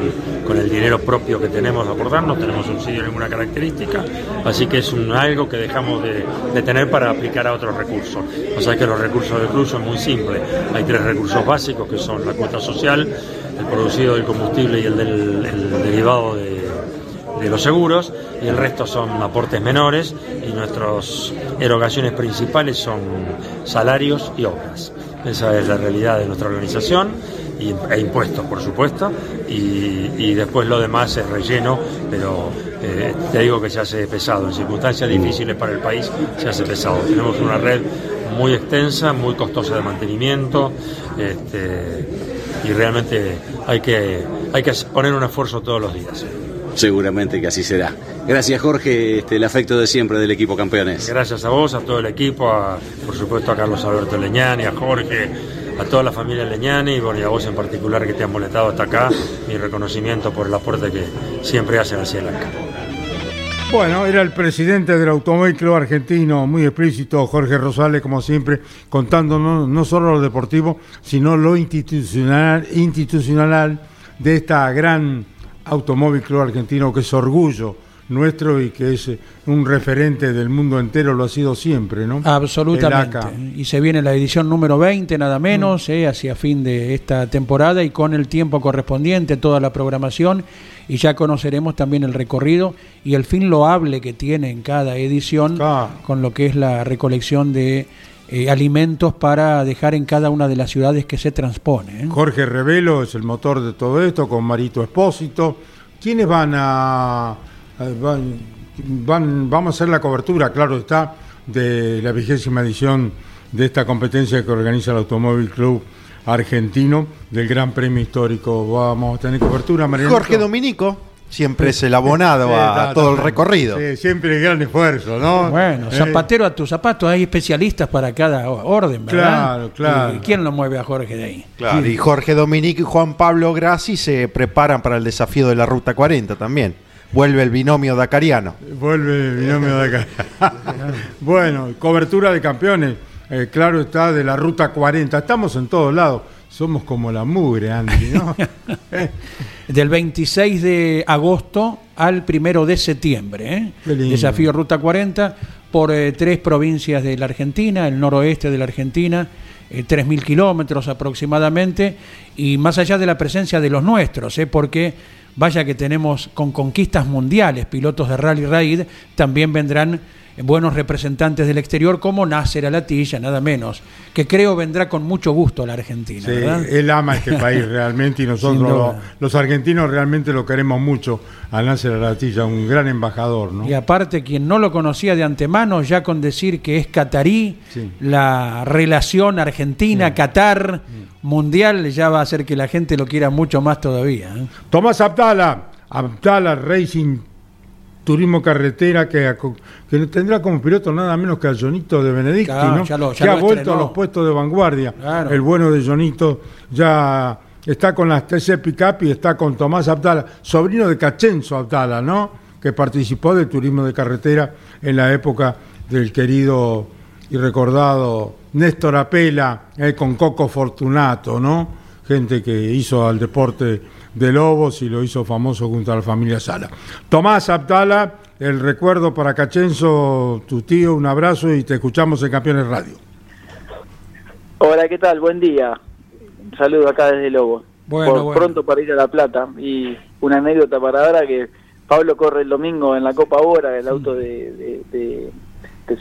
con el dinero propio que tenemos a aportar. No tenemos subsidio de ninguna característica, así que es un, algo que dejamos de, de tener para aplicar a otros recursos. O sea que los recursos del club son muy simples. Hay tres recursos básicos que son la cuota social, el producido del combustible y el, del, el derivado de los seguros y el resto son aportes menores y nuestras erogaciones principales son salarios y obras. Esa es la realidad de nuestra organización y, e impuestos, por supuesto, y, y después lo demás es relleno, pero eh, te digo que se hace pesado. En circunstancias difíciles para el país se hace pesado. Tenemos una red muy extensa, muy costosa de mantenimiento este, y realmente hay que, hay que poner un esfuerzo todos los días. Seguramente que así será. Gracias Jorge, este, el afecto de siempre del equipo campeones. Gracias a vos, a todo el equipo, a- por supuesto a Carlos Alberto Leñani, a Jorge, a toda la familia Leñani y, bueno, y a vos en particular que te han molestado hasta acá. Mi reconocimiento por el aporte que siempre hacen hacia el ANCA. Bueno, era el presidente del Automóvil Club Argentino, muy explícito, Jorge Rosales, como siempre, contándonos no solo lo deportivo, sino lo institucional, institucional de esta gran Automóvil Club Argentino, que es orgullo nuestro y que es eh, un referente del mundo entero, lo ha sido siempre, ¿no? Absolutamente. Y se viene la edición número 20, nada menos, eh, hacia fin de esta temporada y con el tiempo correspondiente, toda la programación. Y ya conoceremos también el recorrido y el fin loable que tiene en cada edición con lo que es la recolección de eh, alimentos para dejar en cada una de las ciudades que se transpone. ¿eh? Jorge Revelo es el motor de todo esto, con Marito Espósito. ¿Quiénes van a- van, van- vamos a hacer la cobertura, claro está, de la vigésima edición de esta competencia que organiza el Automóvil Club Argentino del Gran Premio Histórico? Vamos a tener cobertura, Mariano. Jorge Dominico siempre es el abonado [LAUGHS] a todo el recorrido. Sí, siempre el gran esfuerzo, ¿no? Bueno, Eh, zapatero a tus zapatos, hay especialistas para cada orden, ¿verdad? Claro, claro. ¿Y quién lo mueve a Jorge de ahí? Claro, y Jorge Dominico y Juan Pablo Grassi se preparan para el desafío de la Ruta 40 también. Vuelve el binomio dacariano. Vuelve el binomio de acá. [LAUGHS] bueno, cobertura de campeones. Eh, claro está, de la ruta 40. Estamos en todos lados. Somos como la mugre, Andy, ¿no? [LAUGHS] Eh, Del 26 de agosto al primero de septiembre. ¿eh? Desafío Ruta 40 por eh, tres provincias de la Argentina, el noroeste de la Argentina, eh, 3.000 kilómetros aproximadamente, y más allá de la presencia de los nuestros, ¿eh? porque vaya que tenemos con conquistas mundiales, pilotos de rally raid, también vendrán buenos representantes del exterior como Nasser Alatilla, nada menos, que creo vendrá con mucho gusto a la Argentina. sí, ¿verdad? él ama este [LAUGHS] país realmente y nosotros, los argentinos, realmente lo queremos mucho. A Nasser Alatilla, un gran embajador, ¿no? Y aparte, quien no lo conocía de antemano, ya con decir que es catarí, Sí. la relación Argentina-Qatar mundial ya va a hacer que la gente lo quiera mucho más todavía. ¿eh? Tomás Abdala, Abdala Racing Turismo Carretera, que, que tendrá como piloto nada menos que a Jonito de Benedicti, Claro, ¿no? ya lo- ya que lo ha vuelto estrenó. a los puestos de vanguardia. Claro. El bueno de Jonito ya está con las TC Pickup y está con Tomás Abdala, sobrino de Cachenzo Abdala, ¿no? Que participó del turismo de carretera en la época del querido y recordado Néstor Apela eh, con Coco Fortunato, ¿no? Gente que hizo al deporte de Lobos y lo hizo famoso junto a la familia Sala. Tomás Abdala, el recuerdo para Cachenzo, tu tío, un abrazo y te escuchamos en Campeones Radio. Hola, ¿qué tal? Buen día. Un saludo acá desde Lobo. Bueno, por, pronto para ir a La Plata. Y una anécdota para ahora que Pablo corre el domingo en la Copa Ahora, el auto de, de,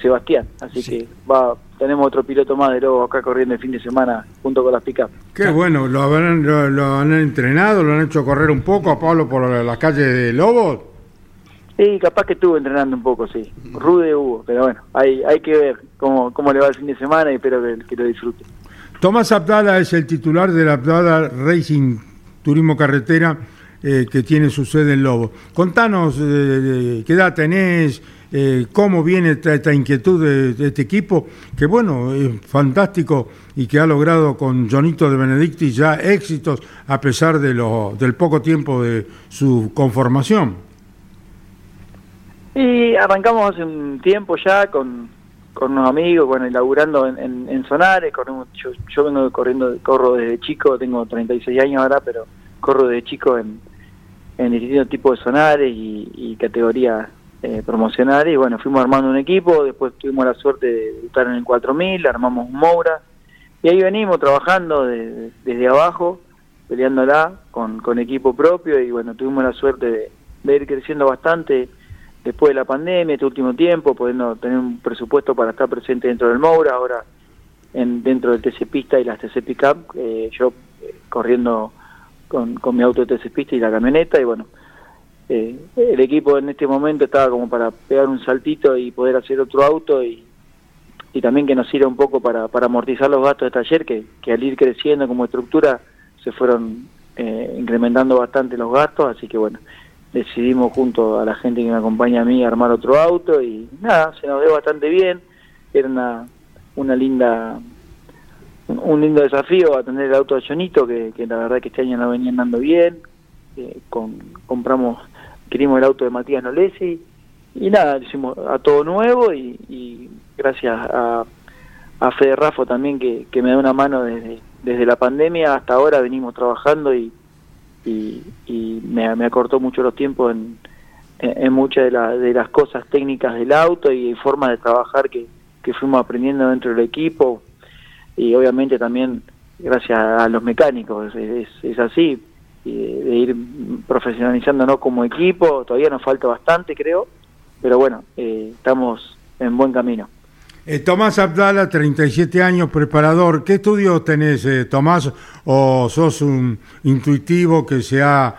Sebastián. Así que va tenemos otro piloto más de Lobo acá corriendo el fin de semana junto con las pick Qué bueno, ¿lo, habrán, lo, han entrenado? ¿Lo han hecho correr un poco a Pablo por las calles de Lobo? Sí, capaz que estuvo entrenando un poco, sí. Rude hubo, pero bueno, hay, hay que ver cómo, cómo le va el fin de semana y espero que, lo disfrute. Tomás Abdala es el titular de la Abdala Racing Turismo Carretera eh, que tiene su sede en Lobo. Contanos eh, qué edad tenés, eh, cómo viene esta, inquietud de, este equipo, que bueno, es fantástico y que ha logrado con Jonito de Benedicti ya éxitos a pesar de lo, del poco tiempo de su conformación. Y arrancamos hace un tiempo ya con, con unos amigos, bueno, inaugurando en, en, Sonares, yo, yo, vengo corriendo, corro desde chico, tengo 36 años ahora, pero corro desde chico en, en distintos tipos de sonares y categorías eh, promocionar y bueno, fuimos armando un equipo, después tuvimos la suerte de estar en el 4000, armamos un Moura y ahí venimos trabajando desde abajo, peleándola con, con equipo propio y bueno, tuvimos la suerte de, ir creciendo bastante después de la pandemia, este último tiempo, pudiendo tener un presupuesto para estar presente dentro del Moura, ahora en, dentro del TC Pista y las TC Pickup, eh, yo eh, corriendo con, con mi auto de TC Pista y la camioneta y bueno, eh, el equipo en este momento estaba como para pegar un saltito y poder hacer otro auto y, también que nos sirva un poco para, para amortizar los gastos de taller que, al ir creciendo como estructura se fueron eh, incrementando bastante los gastos, así que bueno, decidimos junto a la gente que me acompaña a mí armar otro auto y nada, se nos dio bastante bien, era una, una linda un, lindo desafío a tener el auto de Jonito, que, la verdad que este año no venía andando bien, eh, con, compramos adquirimos el auto de Matías Nolesi y nada, hicimos a todo nuevo y, gracias a, a Fede Rafo también que, me da una mano desde, desde la pandemia hasta ahora venimos trabajando y, y, me, acortó mucho los tiempos en, en, muchas de, de las cosas técnicas del auto y formas de trabajar que, que fuimos aprendiendo dentro del equipo y obviamente también gracias a los mecánicos, es así, de ir profesionalizándonos como equipo. Todavía nos falta bastante, creo, pero bueno, eh, estamos en buen camino. Eh, Tomás Abdala, 37 años, preparador. ¿Qué estudios tenés, eh, Tomás? ¿O sos un intuitivo que se ha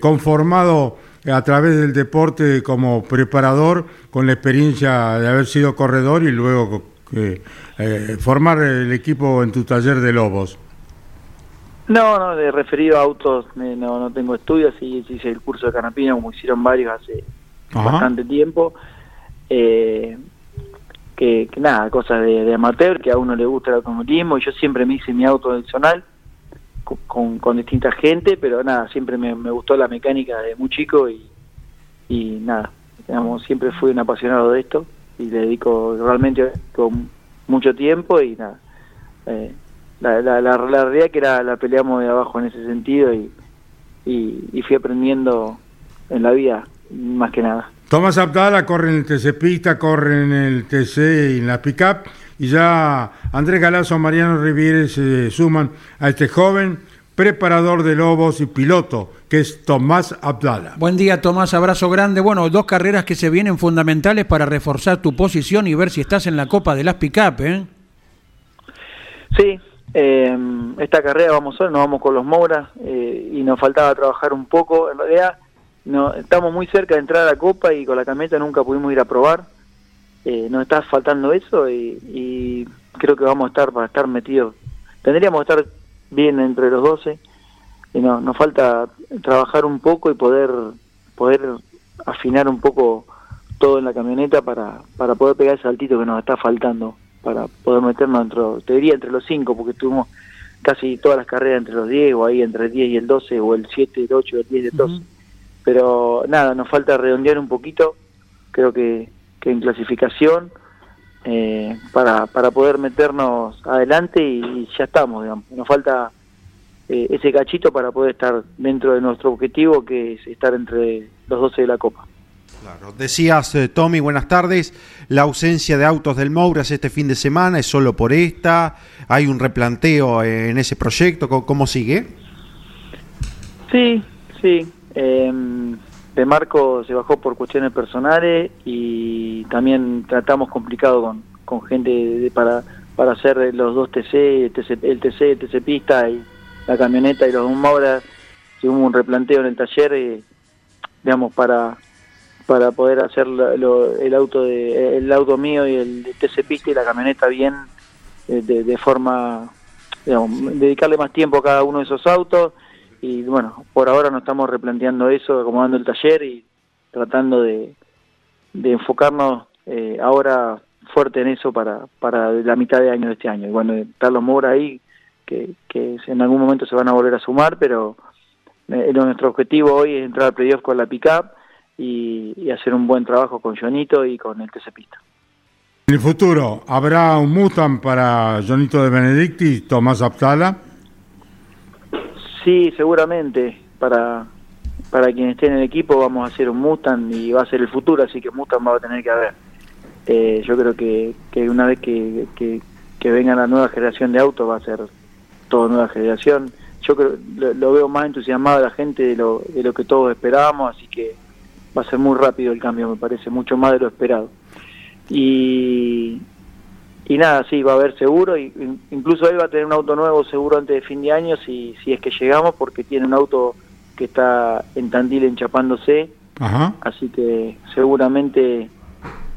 conformado a través del deporte como preparador con la experiencia de haber sido corredor y luego formar el equipo en tu taller de lobos? No, no, de referido a autos no, no tengo estudios, sí, hice el curso de canapina como hicieron varios hace bastante tiempo. Eh, que, nada, cosas de, amateur, que a uno le gusta el automovilismo, y yo siempre me hice mi auto adicional con, con, distinta gente, pero nada, siempre me, gustó la mecánica de muy chico y, y nada, digamos, siempre fui un apasionado de esto y le dedico realmente con mucho tiempo y nada. Eh, la, la, la, realidad que era, la peleamos de abajo en ese sentido y, y, fui aprendiendo en la vida, más que nada. Tomás Abdala corre en el TC Pista, corre en el TC y en la Pickup, y ya Andrés Galazo, Mariano Rivieres se suman a este joven preparador de lobos y piloto, que es Tomás Abdala. Buen día, Tomás, abrazo grande. Bueno, dos carreras que se vienen fundamentales para reforzar tu posición y ver si estás en la Copa de las Pickup, ¿eh? Sí, eh, esta carrera vamos hoy, nos vamos con los Mouras eh, y nos faltaba trabajar un poco. En realidad, no, estamos muy cerca de entrar a la Copa y con la camioneta nunca pudimos ir a probar. Eh, nos está faltando eso y, creo que vamos a estar para estar metidos. Tendríamos que estar bien entre los 12 y no, nos falta trabajar un poco y poder poder afinar un poco todo en la camioneta para, para poder pegar ese saltito que nos está faltando para poder meternos dentro, te diría entre los cinco, porque tuvimos casi todas las carreras entre los 10 o ahí entre el 10 y el 12 o el 7, el 8, el 10 y el 12. Pero nada, nos falta redondear un poquito, creo que, que en clasificación, eh, para, para poder meternos adelante y, ya estamos, digamos. Nos falta eh, ese cachito para poder estar dentro de nuestro objetivo, que es estar entre los 12 de la Copa. Claro. Decías, eh, Tommy, buenas tardes, la ausencia de autos del Mouras este fin de semana es solo por esta, hay un replanteo en ese proyecto, ¿cómo, sigue? Sí, sí. em, de Marco se bajó por cuestiones personales y también tratamos complicado con, con gente para, para hacer los dos TC, el TC, el TC, TC pista y la camioneta y los Maura. Sí, hubo un replanteo en el taller, eh, digamos, para para poder hacer lo- el auto de el auto mío y el TC pista y la camioneta bien eh, de, de forma digamos, dedicarle más tiempo a cada uno de esos autos y bueno, por ahora nos estamos replanteando eso, acomodando el taller y tratando de, de enfocarnos eh, ahora fuerte en eso para, para la mitad de año de este año. Y bueno, Carlos Moura ahí, que, que en algún momento se van a volver a sumar, pero eh, nuestro objetivo hoy es entrar al playoff con la pickup y, y hacer un buen trabajo con Jonito y con el TC Pista. En el futuro, ¿habrá un Mustang para Jonito de Benedicti, Tomás Aptala? Sí, seguramente. Para, para quien esté en el equipo vamos a hacer un Mustang y va a ser el futuro, así que Mustang va a tener que haber. Eh, yo creo que, que una vez que, que, que venga la nueva generación de autos va a ser toda nueva generación. Yo creo, lo, lo veo más entusiasmado la gente de lo, de lo que todos esperábamos, así que va a ser muy rápido el cambio, me parece, mucho más de lo esperado. Y, y nada, sí, va a haber seguro, y, in- incluso él va a tener un auto nuevo seguro antes de fin de año, si, si es que llegamos, porque tiene un auto que está en Tandil enchapándose, Ajá. así que seguramente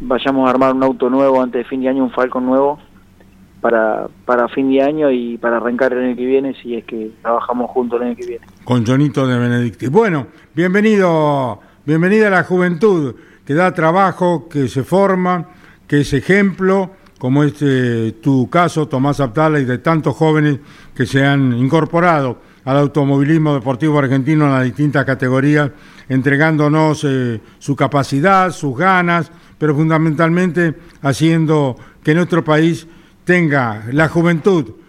vayamos a armar un auto nuevo antes de fin de año, un Falcon nuevo, para, para fin de año y para arrancar el año que viene, si es que trabajamos juntos el año que viene. con Jonito de Benedicti. Bueno, bienvenido, bienvenida a la juventud que da trabajo, que se forma, que es ejemplo, como es eh, tu caso, Tomás Aptala, y de tantos jóvenes que se han incorporado al automovilismo deportivo argentino en las distintas categorías, entregándonos eh, su capacidad, sus ganas, pero fundamentalmente haciendo que nuestro país tenga la juventud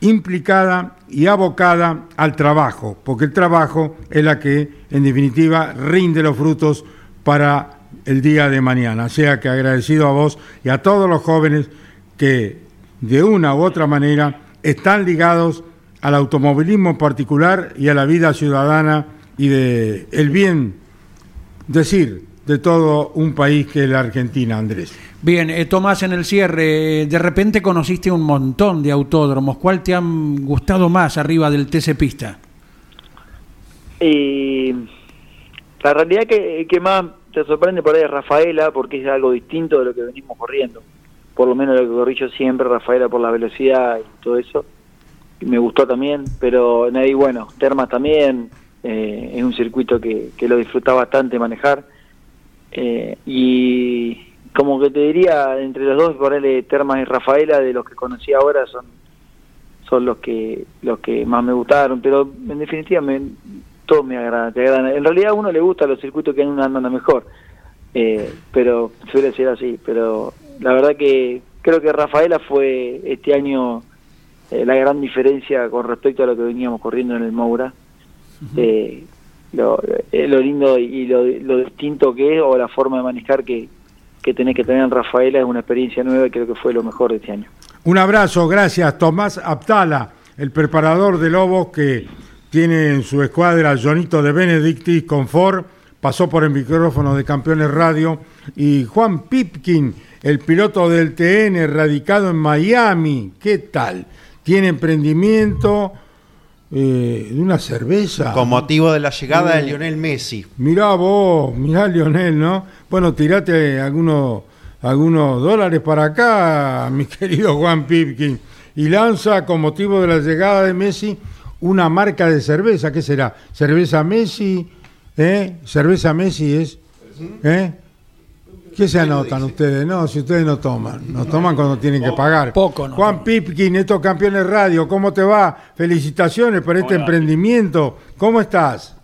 implicada y abocada al trabajo, porque el trabajo es la que, en definitiva, rinde los frutos para el día de mañana. O sea que agradecido a vos y a todos los jóvenes que, de una u otra manera, están ligados al automovilismo en particular y a la vida ciudadana y de el bien decir de todo un país que es la Argentina, Andrés. Bien, eh, Tomás, en el cierre, de repente conociste un montón de autódromos. ¿Cuál te han gustado más arriba del TC Pista? Y la realidad que, que más te sorprende por ahí es Rafaela, porque es algo distinto de lo que venimos corriendo. Por lo menos lo que corrí yo siempre, Rafaela por la velocidad y todo eso. Y me gustó también, pero nadie, bueno, Termas también, eh, es un circuito que, que lo disfruta bastante manejar. Eh, y como que te diría, entre los dos, ponerle Termas y Rafaela, de los que conocí ahora, son son los que los que más me gustaron, pero en definitiva me, todos me agradan, te agradan. En realidad a uno le gusta los circuitos que andan andando mejor, eh, pero suele ser así. Pero la verdad que creo que Rafaela fue este año eh, la gran diferencia con respecto a lo que veníamos corriendo en el Moura. Lo, eh, lo lindo y lo, lo distinto que es o la forma de manejar que, que tenés que tener en Rafaela es una experiencia nueva y creo que fue lo mejor de este año. Un abrazo, gracias. Tomás Aptala, el preparador de Lobos que tiene en su escuadra Jonito de Benedictis con Ford, pasó por el micrófono de Campeones Radio, y Juan Pipkin, el piloto del TN, radicado en Miami. ¿Qué tal? Tiene emprendimiento eh, de una cerveza. Con motivo de la llegada de Mm. Lionel Messi. Mirá vos, mirá Lionel, ¿no? Bueno, tirate algunos, algunos dólares para acá, [LAUGHS] mi querido Juan Pipkin, y lanza con motivo de la llegada de Messi una marca de cerveza. ¿Qué será? ¿Cerveza Messi? ¿Eh? ¿Cerveza Messi es? ¿Eh? ¿Qué se anotan ustedes? No, si ustedes no toman, no toman cuando tienen que pagar. Poco, no Juan Pipkin, estos campeones radio, ¿cómo te va? Felicitaciones por este emprendimiento. ¿Cómo estás?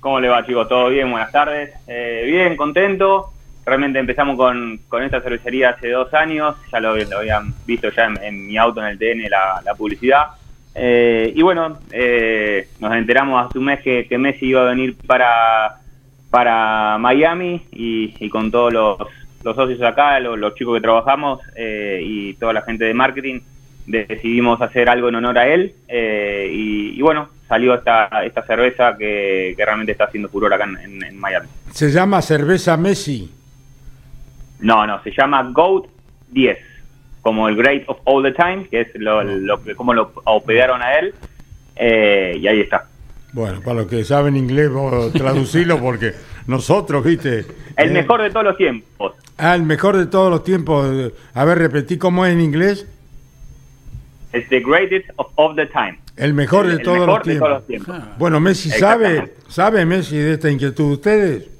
¿Cómo le va, chicos? ¿Todo bien? Buenas tardes. Eh, bien, contento. Realmente empezamos con, con esta cervecería hace dos años. Ya lo, lo habían visto ya en, en mi auto, en el TN, la, la publicidad. Eh, y bueno, eh, nos enteramos hace un mes que, que Messi iba a venir para, para Miami y, y con todos los, los socios acá, los, los chicos que trabajamos eh, y toda la gente de marketing, decidimos hacer algo en honor a él. eh, y, y bueno, salió esta, esta cerveza que, que realmente está haciendo furor acá en, en- en Miami. Se llama cerveza Messi. No, no, se llama GOAT 10, como el Great of All the Time, que es lo, lo como lo aupearon a él, eh, y ahí está. Bueno, para los que saben inglés, vos [LAUGHS] traducilo porque nosotros, viste. El eh, mejor de todos los tiempos. Ah, el mejor de todos los tiempos. A ver, repetí cómo es en inglés. Es the greatest of all the time. El mejor de, El todos, mejor los de tiempos. todos los tiempos. Bueno, Messi sabe, sabe Messi de esta inquietud de ustedes.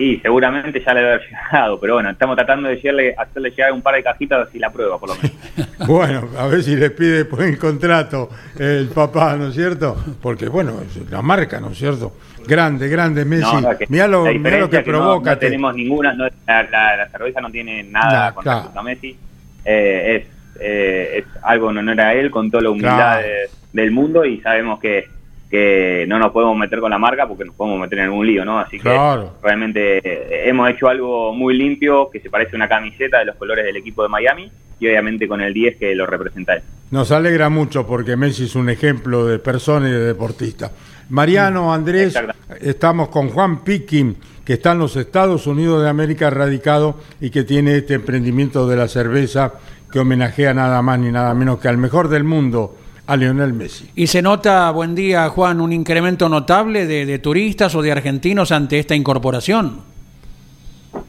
Y seguramente ya le debe haber llegado, pero bueno, estamos tratando de llegarle- hacerle llegar un par de cajitas y la prueba, por lo menos. [LAUGHS] Bueno, a ver si le pide después el contrato el papá, ¿no es cierto? Porque, bueno, es la marca, ¿no es cierto? Grande, grande Messi. No, no, que Mirá lo, mirá lo que es provoca. No, tenemos ninguna, no- la, la- la cerveza no tiene nada Nah, con claro. respecto a Messi. Eh, es, eh, es algo en honor a él, con toda la humildad Claro. de- del mundo y sabemos que, que no nos podemos meter con la marca porque nos podemos meter en algún lío, ¿no? Así Claro. que realmente eh, hemos hecho algo muy limpio que se parece a una camiseta de los colores del equipo de Miami y obviamente con el 10 que lo representa él. Nos alegra mucho porque Messi es un ejemplo de persona y de deportista. Mariano, Andrés, estamos con Juan Piquín, que está en los Estados Unidos de América radicado y que tiene este emprendimiento de la cerveza que homenajea nada más ni nada menos que al mejor del mundo, a Lionel Messi. ¿Y se nota, buen día Juan, un incremento notable de, de turistas o de argentinos ante esta incorporación?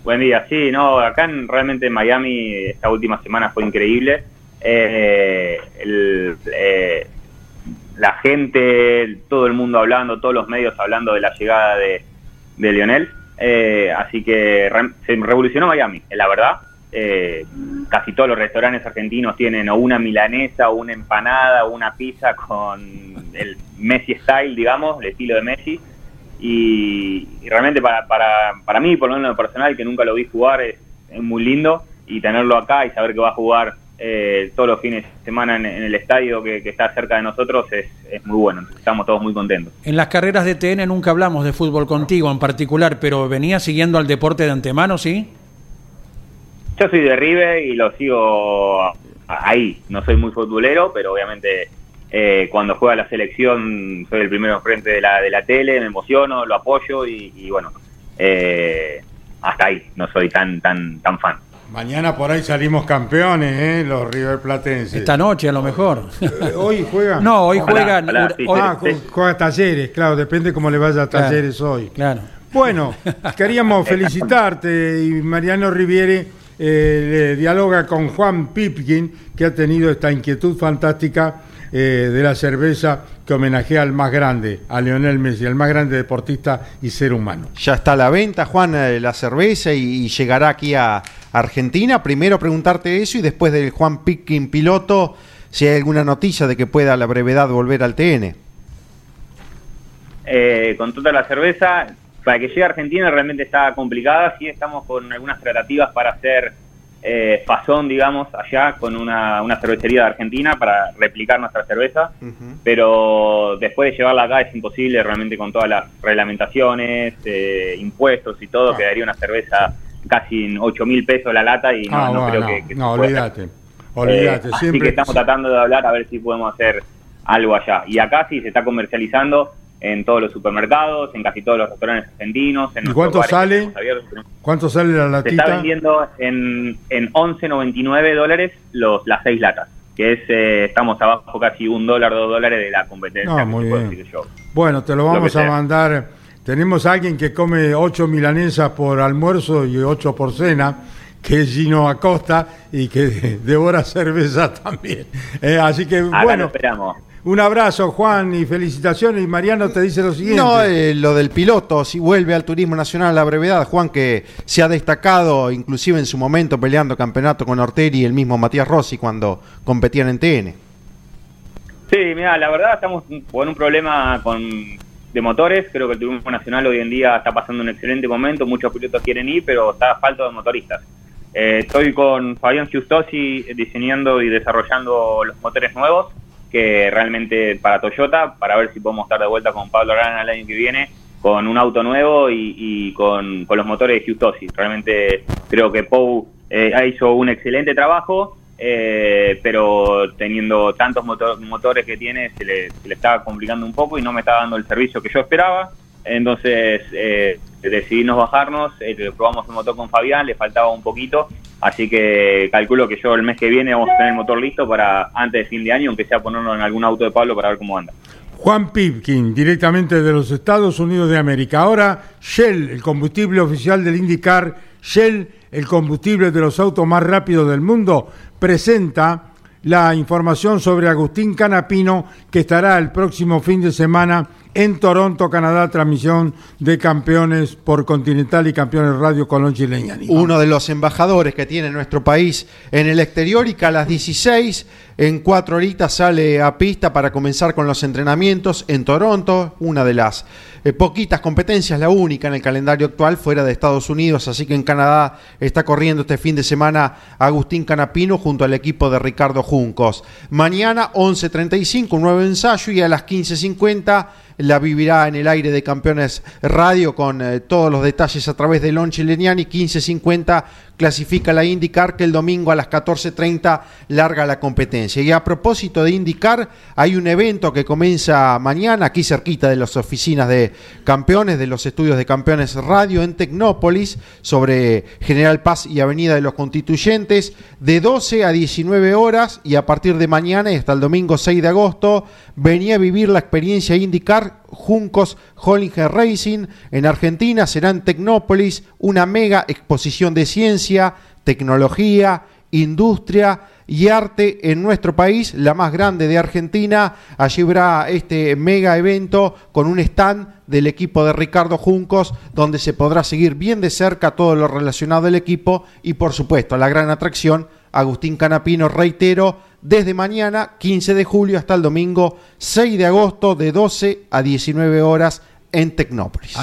Buen día, sí, no, acá en, realmente en Miami esta última semana fue increíble. Eh, el- eh, la gente, todo el mundo hablando, todos los medios hablando de la llegada de, de Lionel. Eh, así que re- se revolucionó Miami, la verdad. Eh, casi todos los restaurantes argentinos tienen o una milanesa, una empanada, una pizza con el Messi style, digamos, el estilo de Messi. Y, realmente para, para, para mí, por lo menos personal, que nunca lo vi jugar, es, es muy lindo. Y tenerlo acá y saber que va a jugar eh, todos los fines de semana en, el estadio que, que está cerca de nosotros es, es muy bueno. Estamos todos muy contentos. En las carreras de TN nunca hablamos de fútbol contigo en particular, pero venía siguiendo al deporte de antemano, ¿sí? Yo soy de River y lo sigo ahí. No soy muy futbolero, pero obviamente eh, cuando juega la selección soy el primero enfrente de la, de la tele, me emociono, lo apoyo y, y bueno, eh, hasta ahí. No soy tan tan tan fan. Mañana por ahí salimos campeones, ¿eh? los River Platenses. Esta noche a lo mejor. Eh, Hoy juegan. [LAUGHS] No, hoy Ojalá, juegan. ojalá, sí, hoy- ah, ju- juega Talleres, claro, depende cómo le vaya a Claro, Talleres hoy. Claro. Bueno, [LAUGHS] queríamos felicitarte y Mariano Riviere eh, le dialoga con Juan Pipkin, que ha tenido esta inquietud fantástica eh, de la cerveza que homenajea al más grande, a Lionel Messi, el más grande deportista y ser humano. Ya está a la venta, Juan, eh, la cerveza y, y llegará aquí a Argentina. Primero preguntarte eso y después del Juan Picking piloto, si hay alguna noticia de que pueda a la brevedad volver al TN. Eh, con toda la cerveza, para que llegue a Argentina realmente está complicada. Sí, estamos con algunas tratativas para hacer eh, fazón, digamos, allá con una, una cervecería de Argentina para replicar nuestra cerveza. Pero después de llevarla acá es imposible, realmente con todas las reglamentaciones, eh, impuestos y todo, quedaría una cerveza casi en 8 mil pesos la lata y no, Ah, no creo no, que, que se olvídate, olvídate, Eh, así siempre- que estamos tratando de hablar a ver si podemos hacer algo allá. Y acá sí se está comercializando en todos los supermercados, en casi todos los restaurantes argentinos. En ¿Y cuánto sale? ¿Cuánto sale la Se está latita? vendiendo en, en 11.99 dólares los, las seis latas, que es eh, estamos abajo casi un dólar, dos dólares de la competencia. No, muy bien. decir yo. Bueno, te lo vamos a sea. mandar. Tenemos a alguien que come ocho milanesas por almuerzo y ocho por cena, que es Gino Acosta y que [LAUGHS] devora cerveza también. Eh, así que, Acá bueno, esperamos. Un abrazo, Juan, y felicitaciones. Y Mariano te dice lo siguiente. No, eh, lo del piloto, si vuelve al turismo nacional a la brevedad, Juan, que se ha destacado inclusive en su momento peleando campeonato con Orteri y el mismo Matías Rossi cuando competían en TN. Sí, mira, la verdad estamos con un problema con de motores. Creo que el turismo nacional hoy en día está pasando un excelente momento. Muchos pilotos quieren ir, pero está falta de motoristas. Eh, estoy con Fabián Giustosi diseñando y desarrollando los motores nuevos, que realmente para Toyota, para ver si podemos estar de vuelta con Pablo Arana el año que viene, con un auto nuevo y, con, los motores de Giustosi. Realmente creo que Pou eh, ha hecho un excelente trabajo eh, pero teniendo tantos motor- motores que tiene se le, se le estaba complicando un poco y no me estaba dando el servicio que yo esperaba. Entonces eh, decidimos bajarnos, eh, probamos el motor con Fabián, le faltaba un poquito, así que calculo que yo el mes que viene vamos a tener el motor listo para antes de fin de año, aunque sea ponerlo en algún auto de Pablo para ver cómo anda. Juan Pipkin, directamente de los Estados Unidos de América. Ahora, Shell, el combustible oficial del IndyCar, Shell, el combustible de los autos más rápidos del mundo, presenta la información sobre Agustín Canapino, que estará el próximo fin de semana en Toronto, Canadá, transmisión de campeones por Continental y campeones radio Colón Chileñani. uno de los embajadores que tiene nuestro país en el exterior y que a las 16 en cuatro horitas sale a pista para comenzar con los entrenamientos en Toronto, una de las eh, poquitas competencias, la única en el calendario actual fuera de Estados Unidos, así que en Canadá está corriendo este fin de semana Agustín Canapino junto al equipo de Ricardo Juncos. Mañana 11.35 un nuevo ensayo y a las 15.50 la vivirá en el aire de Campeones Radio con eh, todos los detalles a través de Lon Chileniani. 15.50 clasifica la IndyCar que el domingo a las 14.30 larga la competencia. Y a propósito de IndyCar, hay un evento que comienza mañana aquí cerquita de las oficinas de campeones, de los estudios de Campeones Radio en Tecnópolis, sobre General Paz y Avenida de los Constituyentes, de 12 a 19 horas y a partir de mañana y hasta el domingo 6 de agosto, venía a vivir la experiencia IndyCar Juncos Hollinger Racing en Argentina será en Tecnópolis una mega exposición de ciencia, tecnología, industria y arte en nuestro país, la más grande de Argentina. Allí habrá este mega evento con un stand del equipo de Ricardo Juncos, donde se podrá seguir bien de cerca todo lo relacionado al equipo y por supuesto la gran atracción, Agustín Canapino, reitero, desde mañana 15 de julio hasta el domingo 6 de agosto de 12 a 19 horas en Tecnópolis.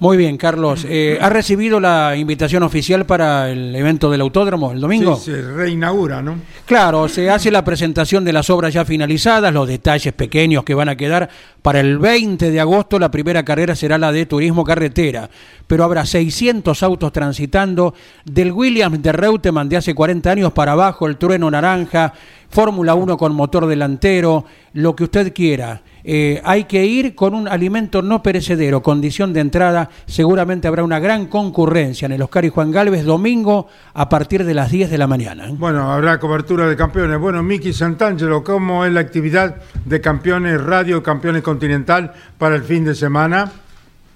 Muy bien, Carlos. Eh, ¿Ha recibido la invitación oficial para el evento del autódromo el domingo? Sí, se reinaugura, ¿no? Claro, se hace la presentación de las obras ya finalizadas, los detalles pequeños que van a quedar. Para el 20 de agosto la primera carrera será la de turismo carretera, pero habrá 600 autos transitando del Williams de Reutemann de hace 40 años para abajo, el trueno naranja, Fórmula 1 con motor delantero, lo que usted quiera. Eh, hay que ir con un alimento no perecedero, condición de entrada. Seguramente habrá una gran concurrencia en el Oscar y Juan Galvez domingo a partir de las 10 de la mañana. ¿eh? Bueno, habrá cobertura de campeones. Bueno, Miki Santangelo, ¿cómo es la actividad de campeones radio, campeones continental para el fin de semana?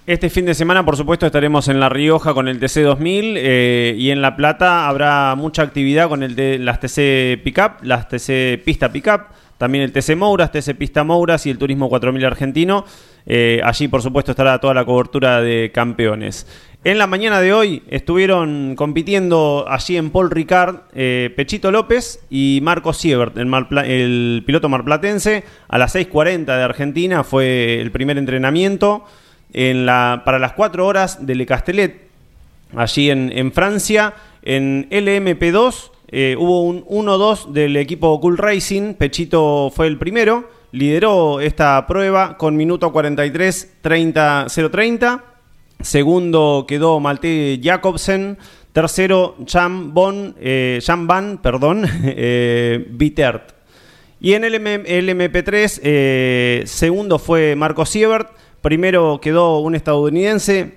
Este fin de semana, por supuesto, estaremos en La Rioja con el TC 2000 eh, y en La Plata habrá mucha actividad con el de las TC Pickup, las TC Pista Pickup, también el TC Mouras, TC Pista Mouras y el Turismo 4000 argentino. Eh, allí, por supuesto, estará toda la cobertura de campeones. En la mañana de hoy estuvieron compitiendo allí en Paul Ricard eh, Pechito López y Marco Siebert, el, piloto marplatense. A las 6.40 de Argentina fue el primer entrenamiento en la, para las 4 horas de Le Castellet, allí en, en Francia. En LMP2 eh, hubo un 1-2 del equipo Cool Racing. Pechito fue el primero. Lideró esta prueba con minuto 43, 30, 030. Segundo quedó Malte Jacobsen. Tercero, Jan, Bon, eh, Van, perdón, [LAUGHS] eh. Y en el, el MP3, eh, segundo fue Marco Siebert. Primero quedó un estadounidense,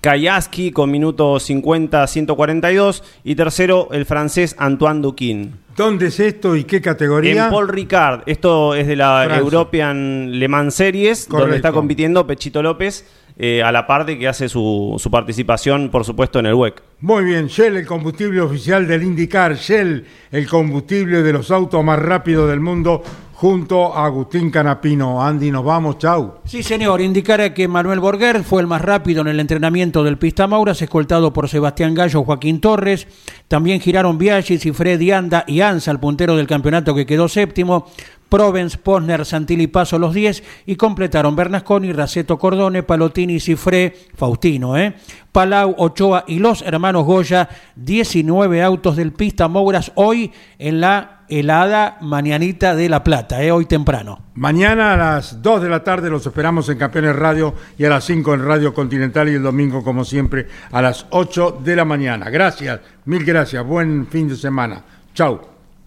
Kayaski, con minuto 50-142. Y tercero, el francés Antoine Duquin. ¿Dónde es esto y qué categoría? En Paul Ricard, esto es de la Francia. European Le Mans Series, donde está compitiendo Pechito López, eh, a la parte que hace su, su participación, por supuesto, en el WEC. Muy bien, Shell, el combustible oficial del IndyCar, Shell, el combustible de los autos más rápidos del mundo, junto a Agustín Canapino. Andy, nos vamos, chau. Sí, señor. Indicara que Manuel Borger fue el más rápido en el entrenamiento del Pista Mauras, escoltado por Sebastián Gallo, Joaquín Torres. También giraron Biagis y Freddy Anda y Anza, el puntero del campeonato que quedó séptimo. Provence, Posner, Santilli Paso los 10 y completaron Bernasconi, Raceto Cordone, Palotini, Cifré, Faustino, ¿eh? Palau, Ochoa y los hermanos Goya, 19 autos del Pista Mouras hoy en la helada mañanita de La Plata, ¿eh? hoy temprano. Mañana a las 2 de la tarde los esperamos en Campeones Radio y a las 5 en Radio Continental y el domingo, como siempre, a las 8 de la mañana. Gracias, mil gracias. Buen fin de semana. Chau.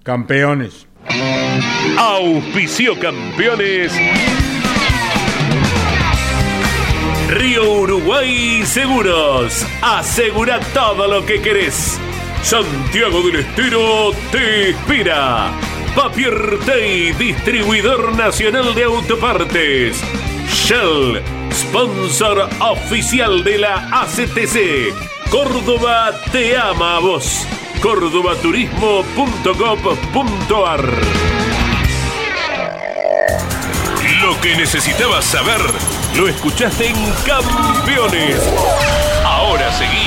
Campeones. Auspicio campeones. Río Uruguay Seguros. Asegura todo lo que querés. Santiago del Estero te inspira. Papier Tay, distribuidor nacional de autopartes. Shell, sponsor oficial de la ACTC. Córdoba te ama a vos. cordobaturismo.gov.ar Lo que necesitabas saber lo escuchaste en Campeones. Ahora seguí